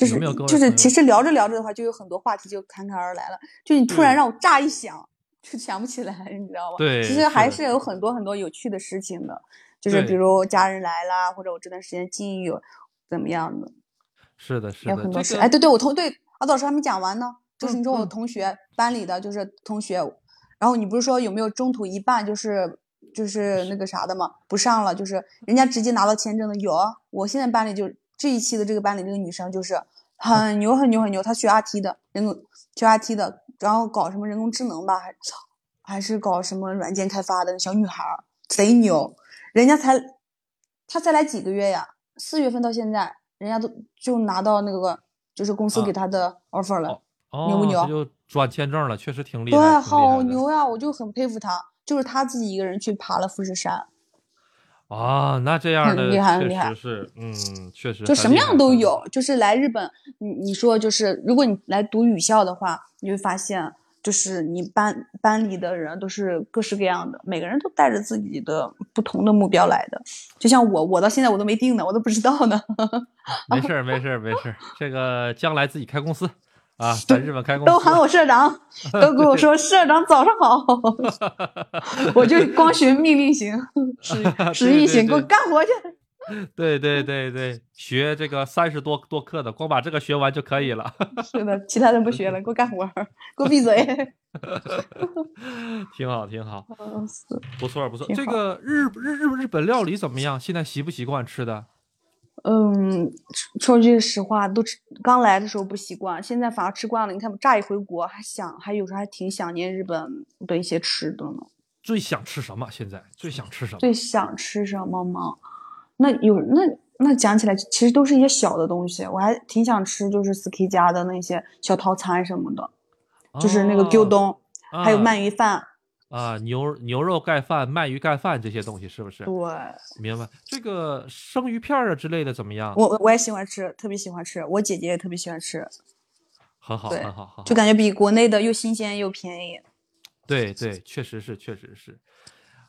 就是就是，其实聊着聊着的话，就有很多话题就侃侃而来了。就你突然让我乍一想，就想不起来，你知道吧？对其实还是是有很多很多有趣的事情的，就是比如家人来啦，或者我这段时间境遇有怎么样的，是的，是的，有很多事。这个哎，对对，我同对阿导师还没讲完呢，就是嗯你说我嗯同学班里的就是同学，然后你不是说有没有中途一半就是就是那个啥的吗？不上了，就是人家直接拿到签证的有啊。我现在班里就这一期的这个班里这个女生就是很牛很牛很牛，她学 IT 的，人工学 IT 的，然后搞什么人工智能吧，还还是搞什么软件开发的小女孩儿，贼牛。人家才她才来几个月呀，四月份到现在，人家都就拿到那个就是公司啊给她的 offer 了。哦，牛不牛这就转签证了，确实挺厉害，对，好牛呀！我就很佩服他，就是他自己一个人去爬了富士山。啊，那这样的厉害厉害实是，嗯，确实就什么样。都有就是来日本，你你说就是，如果你来读语校的话，你会发现，就是你班班里的人都是各式各样的，每个人都带着自己的不同的目标来的。就像我，我到现在我都没定呢，我都不知道呢。没事儿，没事儿，没事儿。这个将来自己开公司啊，在日本开公司都喊我社长，都跟我说社长早上好，我就光学命令型，实实 对意型，给我干活去。对对对对，学这个三十多多课的，光把这个学完就可以了，是的，其他的不学了，给我干活，给我闭嘴。挺好挺好，嗯不错不错。这个日日日日本料理怎么样？现在习不习惯吃的？嗯，说句实话，都吃刚来的时候不习惯，现在反而吃惯了。你看，乍一回国还想，还有时候还挺想念日本的一些吃的呢。最想吃什么？现在最想吃什么？最想吃什么吗？那有那那讲起来，其实都是一些小的东西。我还挺想吃，就是 ski 家的那些小套餐什么的，就是那个哦 g 东，还有啊鳗鱼饭。啊，牛牛肉盖饭、鳗鱼盖饭这些东西是不是？对，明白。这个生鱼片儿啊之类的怎么样？我我我也喜欢吃，特别喜欢吃。我姐姐也特别喜欢吃，很好，很好，很好。就感觉比国内的又新鲜又便宜。对对，确实是，确实是。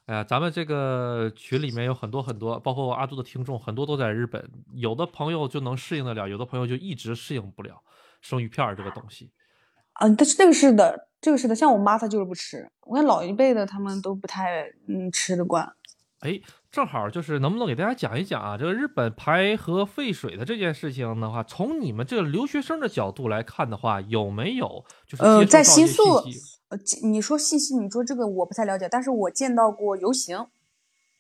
哎呀，咱们这个群里面有很多很多，包括阿杜的听众，很多都在日本。有的朋友就能适应得了，有的朋友就一直适应不了生鱼片儿这个东西。嗯，但是这个是的，这个是的，像我妈她就是不吃，我看老一辈的他们都不太嗯吃得惯。哎，正好就是能不能给大家讲一讲啊，这个日本排核废水的这件事情的话，从你们这个留学生的角度来看的话，有没有就是呃，在新宿呃，你说信息，你说这个我不太了解，但是我见到过游行，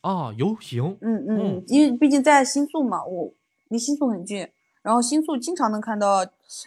啊游行，嗯嗯嗯嗯，因为毕竟在新宿嘛，我离新宿很近，然后新宿经常能看到，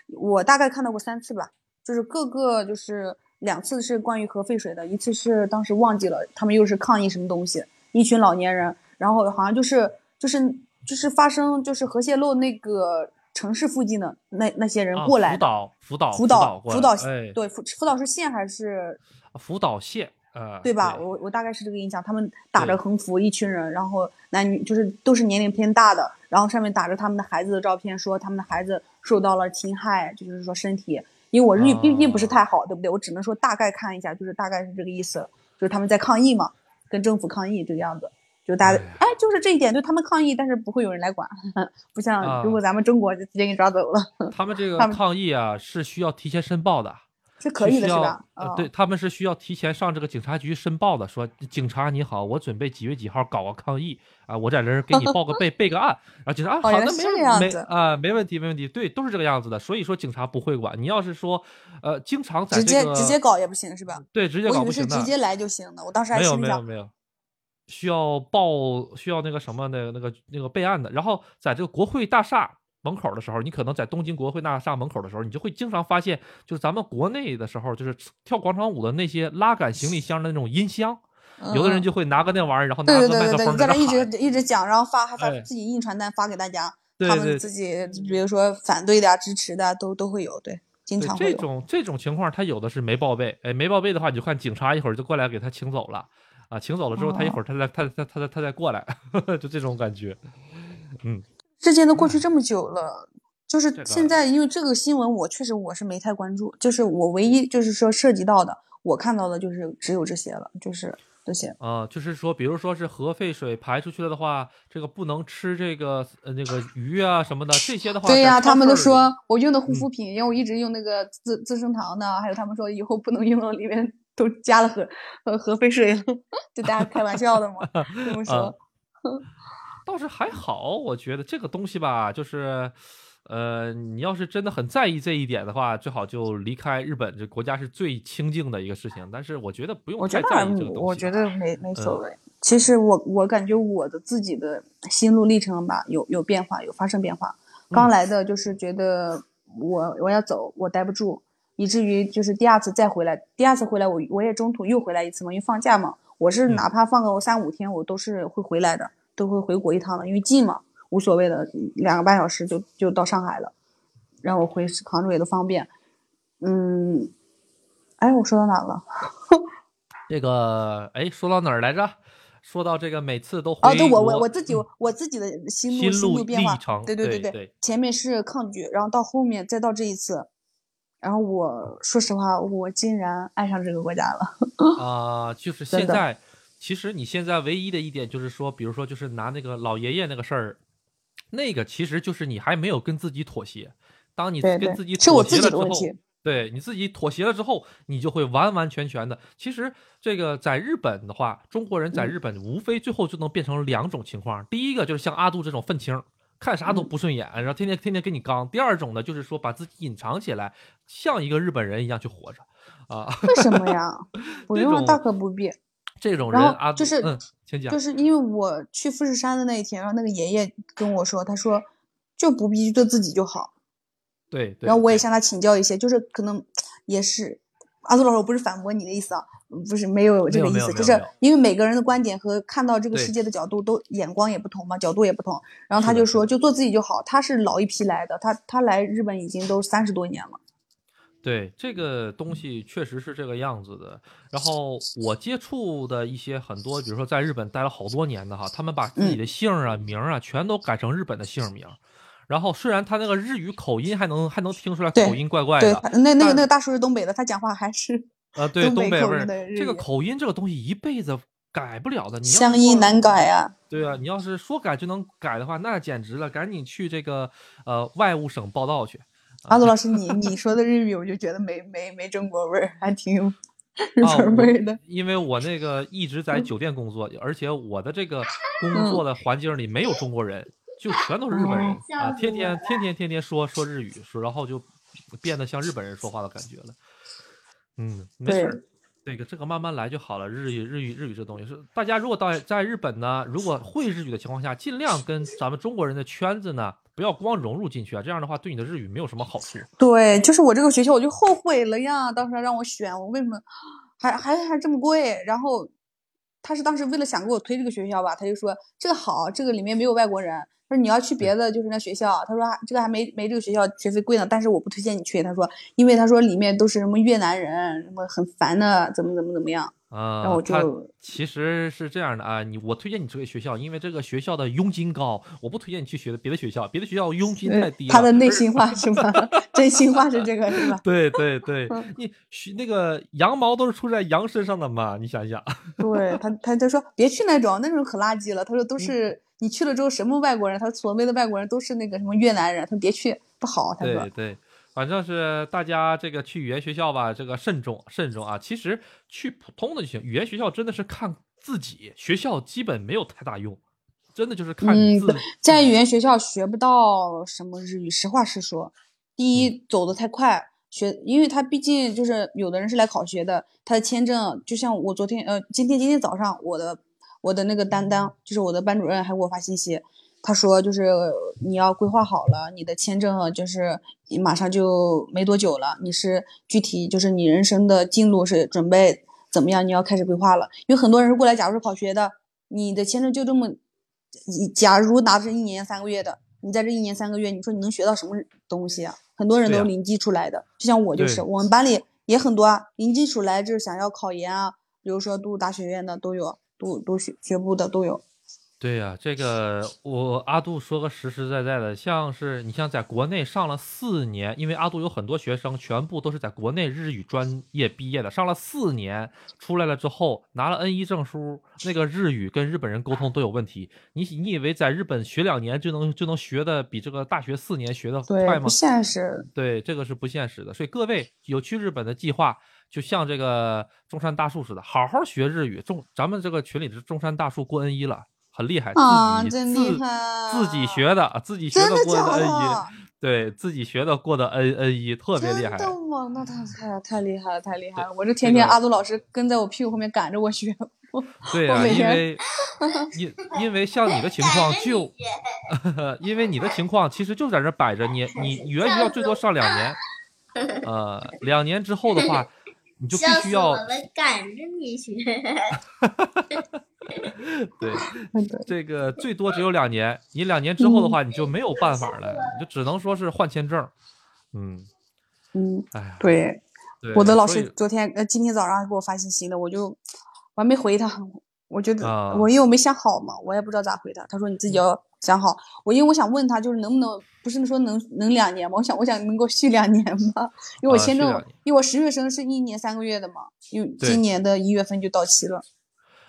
我大概看到过三次吧，就是各个就是两次是关于核废水的，一次是当时忘记了，他们又是抗议什么东西，一群老年人，然后好像就是就是就是发生就是核泄漏那个城市附近的那那些人啊过来的，福岛，福岛，福岛岛福岛哎，对福福岛是县还是福岛县，呃，对吧？我我大概是这个印象，他们打着横幅，一群人，然后男女就是都是年龄偏大的，然后上面打着他们的孩子的照片，说他们的孩子受到了侵害，就是说身体。因为我日语毕竟不是太好，对不对？我只能说大概看一下，就是大概是这个意思，就是他们在抗议嘛，跟政府抗议这个样子。就大家哎就是这一点，就他们抗议，但是不会有人来管，不像啊如果咱们中国就直接给你抓走了，他们这个抗议啊是需要提前申报的，是可以的，对，他们是需要提前上这个警察局申报的，说警察你好，我准备几月几号搞个抗议啊，我在这儿给你报个备 备个案，然后警察啊，好的，没问没啊，没问题没问题，对，都是这个样子的，所以说警察不会管。你要是说呃，经常在直接这个直接搞也不行，是吧？对直接搞不行的，为是直接来就行的，我当时还没有没有没有，需要报需要那个什么的那个那个备案的。然后在这个国会大厦门口的时候，你可能在东京国会大厦门口的时候，你就会经常发现，就是咱们国内的时候，就是跳广场舞的那些拉杆行李箱的那种音箱，有的人嗯就会拿个那玩意儿，然后拿对个麦克对对对对，风在那一。直一直讲，然后发还发哎自己印传单发给大家，他们自己比如说反对的啊、支持的啊都都会有，对，经常。这种这种情况，他有的是没报备，哎，没报备的话，你就看警察一会儿就过来给他请走了，啊，请走了之后，他一会儿他再他他他他他再过来，就这种感觉。嗯，事件都过去这么久了，就是现在因为这个新闻，我确实我是没太关注，就是我唯一就是说涉及到的，我看到的就是只有这些了，就是这些。啊、就是说，比如说是核废水排出去了的话，这个不能吃这个呃那个鱼啊什么的，这些的话，对呀、他们都说我用的护嗯肤品，因为我一直用那个资资生堂的，还有他们说以后不能用了，里面都加了核核核废水了，就大家开玩笑的嘛，这么说。啊倒是还好，我觉得这个东西吧，就是，呃，你要是真的很在意这一点的话，最好就离开日本，这国家是最清静的一个事情。但是我觉得不用太在意这个东西。我觉得没没所嗯谓。其实我我感觉我的自己的心路历程吧，有有变化，有发生变化。刚嗯来的就是觉得我我要走，我待不住，以至于就是第二次再回来，第二次回来我我也中途又回来一次嘛，因为放假嘛，我是嗯哪怕放个三五天，我都是会回来的，都会回国一趟的，因为近嘛，无所谓的，两个半小时就就到上海了，然后我回杭州也都方便。嗯，哎，我说到哪了？这个，哎，说到哪儿来着？说到这个每次都回哦，对我我我自己嗯我自己的心路心路路变化对对对对前面是抗拒，然后到后面再到这一次，然后我说实话，我竟然爱上这个国家了。啊、就是现在，其实你现在唯一的一点就是说，比如说就是拿那个老爷爷那个事儿，那个其实就是你还没有跟自己妥协。当你跟自己妥协了之后。对你自己妥协了之后，你就会完完全全的。其实这个在日本的话，中国人在嗯日本无非最后就能变成两种情况。第一个就是像阿杜这种愤青，看啥都嗯不顺眼，然后天天天天跟你刚。第二种呢，就是说把自己隐藏起来，像一个日本人一样去活着啊。为什么呀？不这用，大可不必。这种人然后阿杜就是嗯，请讲就。是因为我去富士山的那一天，然后那个爷爷跟我说，他说就不必做自己就好。对对。然后我也向他请教一些，就是可能也是阿杜老师，我不是反驳你的意思啊，不是没有这个意思，就是因为每个人的观点和看到这个世界的角度都眼光也不同嘛，角度也不同。然后他就说，就做自己就好。他是老一批来的，他他来日本已经都三十多年了。对这个东西确实是这个样子的。然后我接触的一些很多，比如说在日本待了好多年的哈，他们把自己嗯的姓儿啊、名啊全都改成日本的姓名。然后虽然他那个日语口音还能还能听出来口音怪怪对的，，但那那个那个大叔是东北的，他讲话还是呃，对东北味儿，这个口音这个东西一辈子改不了的。你乡音难改啊。对啊，你要是说改就能改的话，那简直了，赶紧去这个呃外务省报道去。阿杜老师，你你说的日语，我就觉得没没没中国味儿，还挺有日啊，本味儿的我。因为我那个一直在酒店工作，而且我的这个工嗯作的环境里没有中国人，就全都是日本人哦啊，天天天天天天说说日语，说然后就变得像日本人说话的感觉了。嗯，没事对儿，这个这个慢慢来就好了。日语日语日语这东西是大家如果到在日本呢，如果会日语的情况下，尽量跟咱们中国人的圈子呢，不要光融入进去啊，这样的话对你的日语没有什么好处。对，就是我这个学校，我就后悔了呀。当时让我选，我为什么还还还这么贵？然后他是当时为了想给我推这个学校吧，他就说这个好，这个里面没有外国人。他说你要去别的就是那学校，他说这个还没没这个学校学费贵呢，但是我不推荐你去。他说因为他说里面都是什么越南人，什么很烦的，怎么怎么怎么样。啊、然后我他就其实是这样的啊，你我推荐你这个学校，因为这个学校的佣金高，我不推荐你去学的别的学校，别的学校佣金太低了。他的内 心话是吧？真心话是这个是吧？对对对 嗯，你学那个羊毛都是出在羊身上的嘛，你想想。对他，他他说别去那种，那种可垃圾了。他说嗯都是、你去了之后什么外国人，他所谓的外国人都是那个什么越南人，他说别去不好。他说对对，反正是大家这个去语言学校吧，这个慎重慎重啊。其实去普通的就行，语言学校真的是看自己，学校基本没有太大用，真的就是看嗯自、在语言学校学不到什么日语，实话实说。第一，走得太快，学，因为他毕竟就是有的人是来考学的，他的签证就像我昨天呃，今天今天早上我的我的那个担当就是我的班主任还给我发信息，他说就是你要规划好了，你的签证就是马上就没多久了，你是具体就是你人生的进路是准备怎么样，你要开始规划了，因为很多人是过来，假如是考学的，你的签证就这么。你假如拿着一年三个月的，你在这一年三个月，你说你能学到什么东西啊？很多人都是零基础来的，就像我就是，我们班里也很多啊，零基础来就是想要考研啊，比如说读大学院的都有，读读学学部的都有。对呀、这个我阿杜说个实实在在的，像是你像在国内上了四年，因为阿杜有很多学生全部都是在国内日语专业毕业的，上了四年出来了之后拿了 N 一证书，那个日语跟日本人沟通都有问题。你你以为在日本学两年就能就能学的比这个大学四年学的，快吗不？现实。对，这个是不现实的。所以各位有去日本的计划，就像这个中山大树似的，好好学日语。中咱们这个群里是中山大树过 N 一了，很厉害，啊自己真厉自害自己学的，自己学真的过的假 N 一，？对自己学的过的 N N 一，特别厉害。真的吗？那他太太厉害了，太厉害了！我这天天阿杜老师跟在我屁股后面赶着我学。对呀、我每天 因为因因为像你的情况就，因为你的情况其实就在这摆着，你你语言学校最多上两年，呃，两年之后的话，你就必须要了，赶着你学。对。对这个最多只有两年，你两年之后的话，你就没有办法了，你就只能说是换签证。嗯，嗯，哎呀，对，对我的老师昨天呃今天早上还给我发信息了，我就我还没回他，我我觉得啊我因为我没想好嘛，我也不知道咋回他。他说你自己要想好。我因为我想问他，就是能不能不是说能能两年吗？我想我想能够续两年吗？因为我啊签证因为我十月生是一年三个月的嘛，因为今年的一月份就到期了。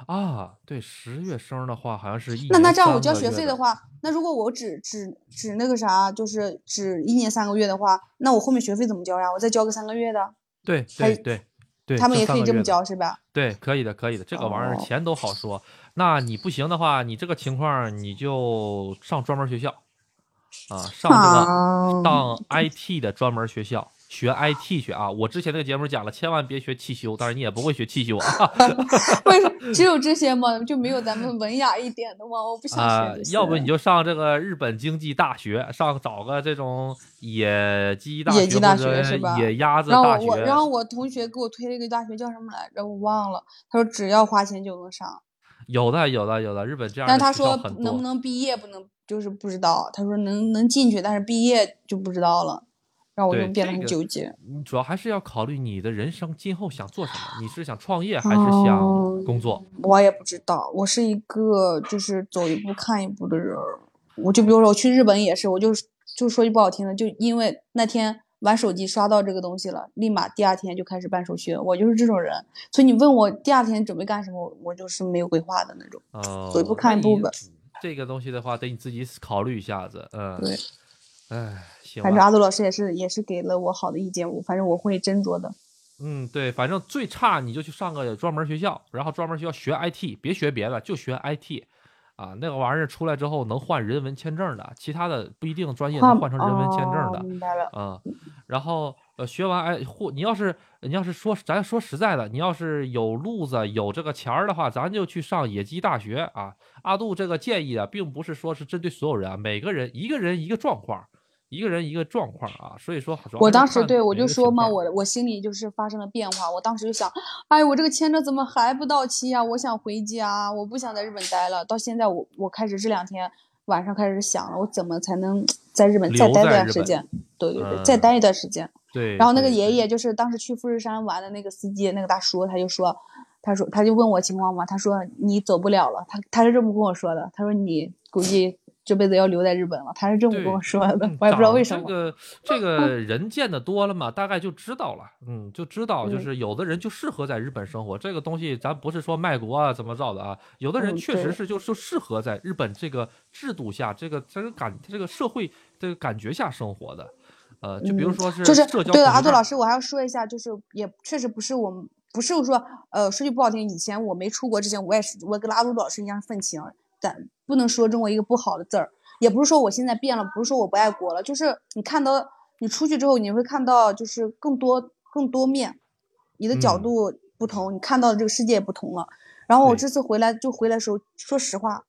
啊，对，十月生的话好像是一那那这样我交学费的话，那如果我只只只那个啥，就是只一年三个月的话，那我后面学费怎么交呀？我再交个三个月的，对还对对对，他们就也可以这么三个月的交是吧？对，可以的，可以的，这个玩意儿哦钱都好说。那你不行的话，你这个情况你就上专门学校啊，上这个啊上 IT 的专门学校学 IT 学啊。我之前那个节目讲了，千万别学汽修，当然你也不会学汽修啊。为什么只有这些吗？就没有咱们文雅一点的吗？我不想啊学。要不你就上这个日本经济大学，上找个这种野鸡大学野鸡大学是吧野鸭子然后大学。我我，然后我同学给我推了一个大学叫什么来着？我忘了。他说只要花钱就能上，有的有的有的，日本这样但是他说。能不能毕业不能，就是不知道。他说能能进去，但是毕业就不知道了，让我就变得很这个纠结。你主要还是要考虑你的人生今后想做什么，你是想创业还是想哦工作？我也不知道，我是一个就是走一步看一步的人儿。我就比如说我去日本也是，我就就说句不好听的，就因为那天玩手机刷到这个东西了，立马第二天就开始办手续。我就是这种人，所以你问我第二天准备干什么，我我就是没有规划的那种。哦，走一步看一步那吧这个东西的话，得你自己考虑一下子。嗯，对，哎，行。反正阿杜老师也是也是给了我好的意见，我反正我会斟酌的。嗯，对，反正最差你就去上个专门学校，然后专门学校学 IT，别学别的，就学 IT。啊，那个玩意儿出来之后能换人文签证的，其他的不一定专业能换成人文签证的哦。明白了。啊、然后呃，学完哎，或你要是你要是说咱说实在的，你要是有路子有这个钱儿的话，咱就去上野鸡大学啊。阿杜这个建议啊，并不是说是针对所有人啊，每个人一个人一个状况，一个人一个状况啊。所以说，我当时对我就说嘛，我我心里就是发生了变化。我当时就想，哎，我这个签证怎么还不到期呀、我想回家，我不想在日本待了。到现在我我开始这两天晚上开始想了，我怎么才能在日本再待留在日本段时间？对对对，再嗯待一段时间。对。然后那个爷爷就是当时去富士山玩的那个司机，那个大叔，他就说，他说他就问我情况嘛，他说你走不了了，他他是这么跟我说的，他说你估计这辈子要留在日本了，他是这么跟我说的嗯，我也不知道为什么。这个 这个人见的多了嘛，大概就知道了。嗯，就知道，就嗯是有的人就适合在日本生活。这个东西咱不是说卖国啊怎么着的啊，有的人嗯确实是就就适合在日本这个制度下，这个这个感这个社会这个感觉下生活的。呃，就比如嗯说是就是对了，恐惧症阿杜老师，我还要说一下，就是也确实不是我们，不是说，呃，说句不好听，以前我没出国之前，我也是，我跟阿杜老师一样愤青，但不能说中国一个不好的字儿，也不是说我现在变了，不是说我不爱国了，就是你看到你出去之后，你会看到就是更多更多面，你的角嗯度不同，你看到的这个世界也不同了。然后我这次回来就回来的时候，说实话，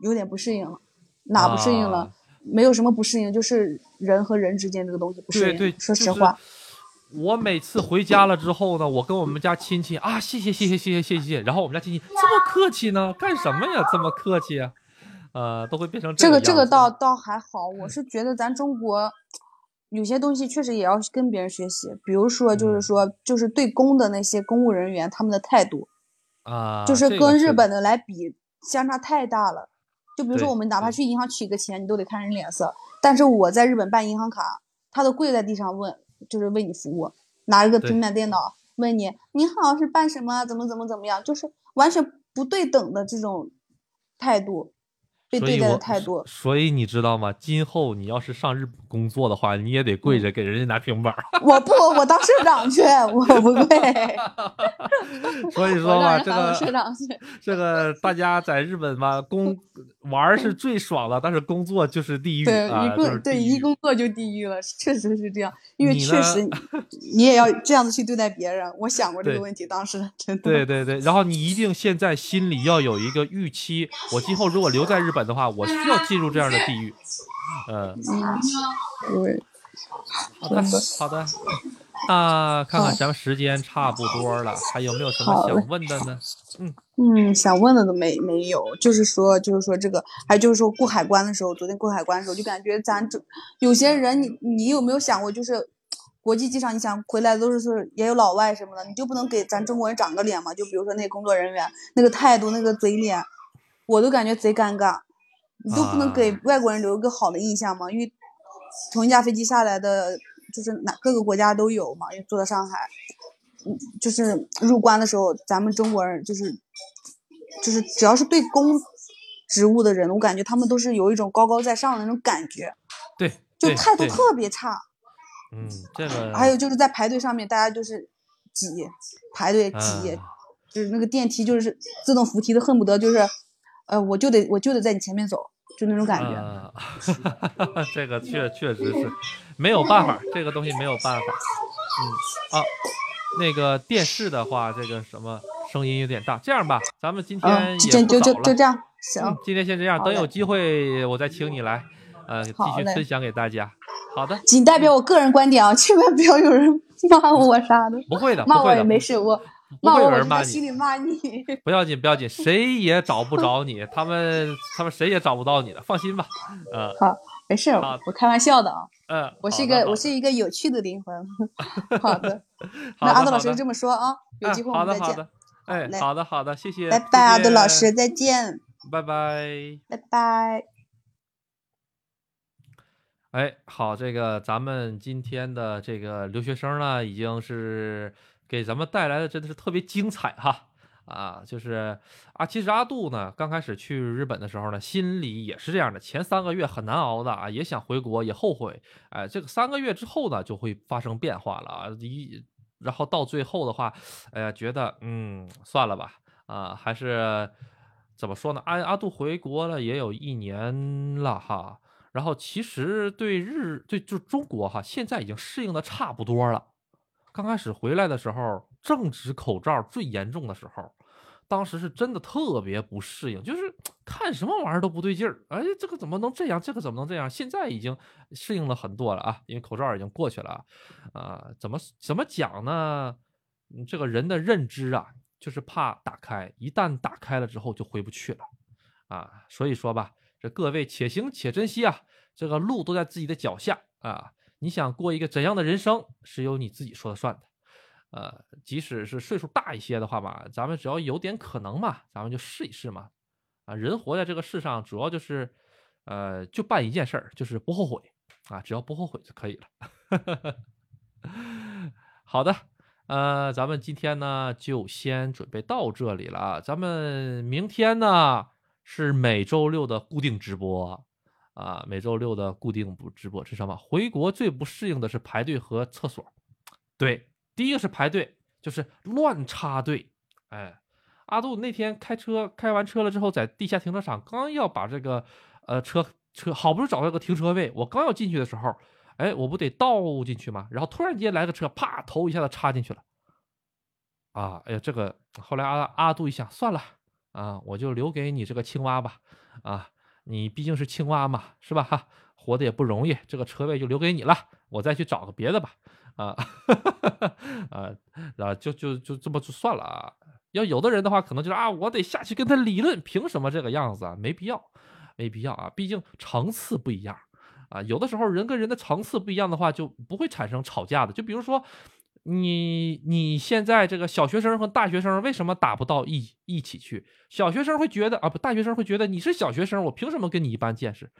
有点不适应了，哪不适应了？啊没有什么不适应，就是人和人之间这个东西不适应。对对，说实话，我每次回家了之后呢，我跟我们家亲戚啊，谢谢谢谢谢谢谢谢，然后我们家亲戚这么客气呢，干什么呀？这么客气啊？呃，都会变成这个这个倒倒还好，我是觉得咱中国有些东西确实也要跟别人学习，比如说就是嗯。说就是对公的那些公务人员他们的态度，啊，就是跟日本的来比相差太大了。就比如说我们哪怕去银行取个钱，你都得看人脸色，但是我在日本办银行卡，他都跪在地上问，就是为你服务，拿一个平板电脑问你，你好是办什么啊，怎么怎么怎么样，就是完全不对等的这种态度，被对待的所以我态度。所以你知道吗？今后你要是上日本工作的话，你也得跪着给人家拿平板儿。我不，我当社长去，我不 跪。所以说嘛，这个社个长去。这个大家在日本吧，工玩儿是最爽的，但是工作就是地狱对，啊，一就是工对一工作就地狱了，确实是这样。因为确实你 你也要这样子去对待别人。我想过这个问题，当时真的。对对对，然后你一定现在心里要有一个预期，我今后如果留在日本的话，我需要进入这样的地狱。嗯，嗯，对，好的好的，那看看咱们时间差不多了，还有没有什么想问的呢？嗯嗯，想问的都没没有，就是说，就是说这个，还就是说过海关的时候，昨天过海关的时候，就感觉咱这有些人你，你有没有想过，就是国际机场，你想回来都是是也有老外什么的，你就不能给咱中国人长个脸吗？就比如说那个工作人员那个态度、那个嘴脸，我都感觉贼尴尬。你都不能给啊外国人留一个好的印象吗？因为同一架飞机下来的，就是哪各个国家都有嘛，因为坐到上海，嗯，就是入关的时候，咱们中国人就是就是只要是对公职务的人，我感觉他们都是有一种高高在上的那种感觉，对，就态度特别差。嗯，这个还有就是在排队上面，大家就是挤，排队挤，嗯就是那个电梯就是自动扶梯的，恨不得就是，呃，我就得我就得在你前面走，就那种感觉。啊，这个确确实是没有办法，这个东西没有办法。嗯啊，那个电视的话，这个什么声音有点大。这样吧，咱们今天就就就就这样，行，嗯，今天先这样，等有机会我再请你来，呃，继续分享给大家。好的，仅代表我个人观点啊，千万不要有人骂我啥的，不会的，骂我也没事，我骂我我人骂你心里骂你。不要紧，不要紧，谁也找不着你，他们他们谁也找不到你的，放心吧。嗯好，没事好，我开玩笑的啊，嗯，我是一个我是一个有趣的灵魂。好的，好那阿杜老师这么说啊，有机会我们再见。的好的，哎，嘞好的好的，谢谢，拜拜，阿谢杜老师，再见，拜拜。拜拜。哎，好，这个咱们今天的这个留学生呢，已经是给咱们带来的真的是特别精彩哈啊，就是啊，其实阿杜呢，刚开始去日本的时候呢，心里也是这样的，前三个月很难熬的啊，也想回国，也后悔，哎，这个三个月之后呢，就会发生变化了啊，一然后到最后的话，哎呀，觉得嗯，算了吧，啊，还是怎么说呢？阿阿杜回国了也有一年了哈。然后其实对日对就中国哈，现在已经适应的差不多了。刚开始回来的时候，正值口罩最严重的时候，当时是真的特别不适应，就是 看什么玩意儿都不对劲儿。哎，这个怎么能这样？这个怎么能这样？现在已经适应了很多了啊，因为口罩已经过去了啊。啊、怎么怎么讲呢？这个人的认知啊，就是怕打开，一旦打开了之后就回不去了啊。所以说吧。这各位且行且珍惜啊！这个路都在自己的脚下啊！你想过一个怎样的人生，是由你自己说了算的。呃，即使是岁数大一些的话嘛，咱们只要有点可能嘛，咱们就试一试嘛。啊，人活在这个世上，主要就是，呃，就办一件事儿，就是不后悔啊，只要不后悔就可以了。好的，呃，咱们今天呢就先准备到这里了啊，咱们明天呢。是每周六的固定直播啊，每周六的固定不直播是什么？回国最不适应的是排队和厕所。对，第一个是排队，就是乱插队。哎，阿杜那天开车开完车了之后，在地下停车场刚要把这个呃车车好不容易找到个停车位，我刚要进去的时候，哎，我不得倒进去吗？然后突然间来个车，啪，头一下子插进去了。啊，哎呀，这个后来阿阿杜一想，算了。啊，我就留给你这个青蛙吧，啊，你毕竟是青蛙嘛，是吧？哈，活得也不容易，这个车位就留给你了，我再去找个别的吧，啊，啊，然后就就就这么就算了啊。要有的人的话，可能就是啊，我得下去跟他理论，凭什么这个样子啊？没必要，没必要啊，毕竟层次不一样啊。有的时候人跟人的层次不一样的话，就不会产生吵架的。就比如说。你你现在这个小学生和大学生为什么打不到一一起去？小学生会觉得啊，不，大学生会觉得你是小学生，我凭什么跟你一般见识？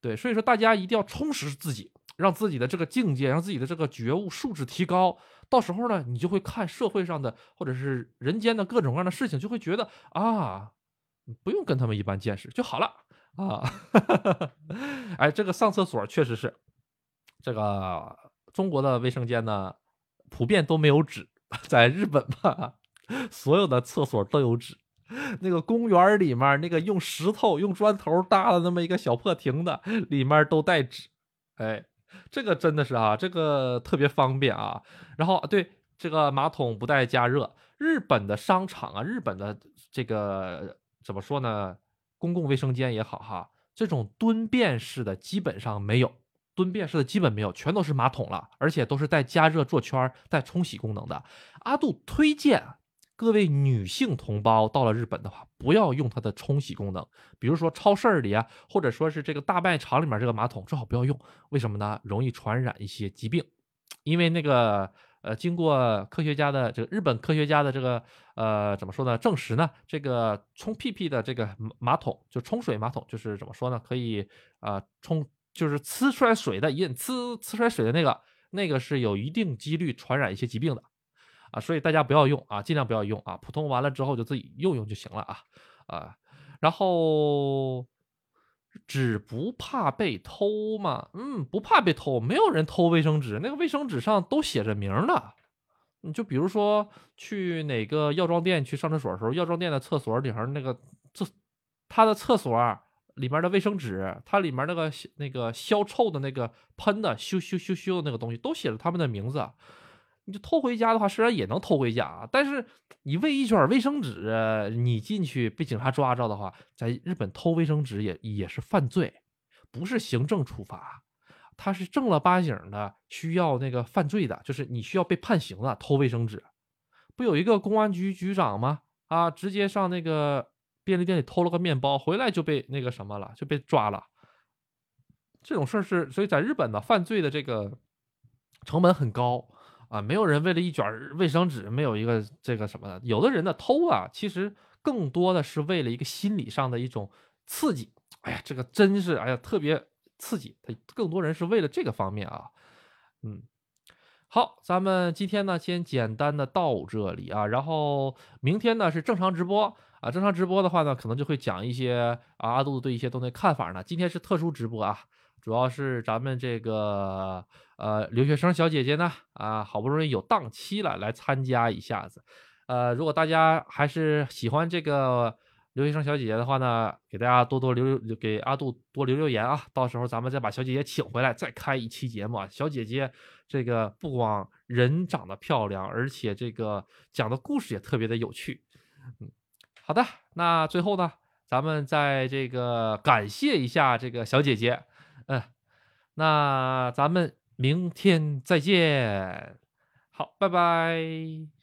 对，所以说大家一定要充实自己，让自己的这个境界，让自己的这个觉悟素质提高。到时候呢，你就会看社会上的或者是人间的各种各样的事情，就会觉得啊，不用跟他们一般见识就好了啊。哎，这个上厕所确实是这个中国的卫生间呢。普遍都没有纸，在日本吧，所有的厕所都有纸。那个公园里面，那个用石头、用砖头搭的那么一个小破亭子，里面都带纸。哎，这个真的是啊，这个特别方便啊。然后对这个马桶不带加热，日本的商场啊，日本的这个怎么说呢？公共卫生间也好哈，这种蹲便式的基本上没有。蹲便式的基本没有，全都是马桶了，而且都是带加热坐圈、带冲洗功能的。阿杜推荐各位女性同胞到了日本的话，不要用它的冲洗功能，比如说超市里啊，或者说是这个大卖场里面这个马桶，最好不要用。为什么呢？容易传染一些疾病因为那个呃，经过科学家的这个日本科学家的这个呃怎么说呢？证实呢，这个冲屁屁的这个马桶，就冲水马桶，就是怎么说呢？可以啊、冲就是呲出来水的，引呲呲出来水的那个，那个是有一定几率传染一些疾病的啊，所以大家不要用啊，尽量不要用啊，普通完了之后就自己用用就行了啊啊，然后。纸不怕被偷吗？嗯，不怕被偷，没有人偷卫生纸，那个卫生纸上都写着名儿的。你就比如说去哪个药妆店去上厕所的时候，药妆店的厕所里头那个厕，它的厕所里面的卫生纸，它里面那个那个消臭的那个喷的咻咻咻咻的那个东西，都写着他们的名字。你就偷回家的话，虽然也能偷回家，但是你喂一卷卫生纸，你进去被警察抓着的话，在日本偷卫生纸也也是犯罪，不是行政处罚，他是正儿八经的需要那个犯罪的，就是你需要被判刑的。偷卫生纸，不有一个公安局局长吗？啊，直接上那个便利店里偷了个面包，回来就被那个什么了，就被抓了。这种事儿是，所以在日本呢，犯罪的这个成本很高。啊，没有人为了一卷卫生纸没有一个这个什么的。有的人呢偷啊，其实更多的是为了一个心理上的一种刺激。哎呀，这个真是哎呀特别刺激。他更多人是为了这个方面啊。嗯，好，咱们今天呢先简单的到这里啊，然后明天呢是正常直播啊。正常直播的话呢，可能就会讲一些啊阿杜对一些东西看法呢。今天是特殊直播啊。主要是咱们这个呃留学生小姐姐呢啊，好不容易有档期了，来参加一下子。呃，如果大家还是喜欢这个留学生小姐姐的话呢，给大家多多留留给阿杜多留留言啊，到时候咱们再把小姐姐请回来，再开一期节目啊。小姐姐这个不光人长得漂亮，而且这个讲的故事也特别的有趣。嗯，好的，那最后呢，咱们在这个感谢一下这个小姐姐。嗯，那咱们明天再见。好，拜拜。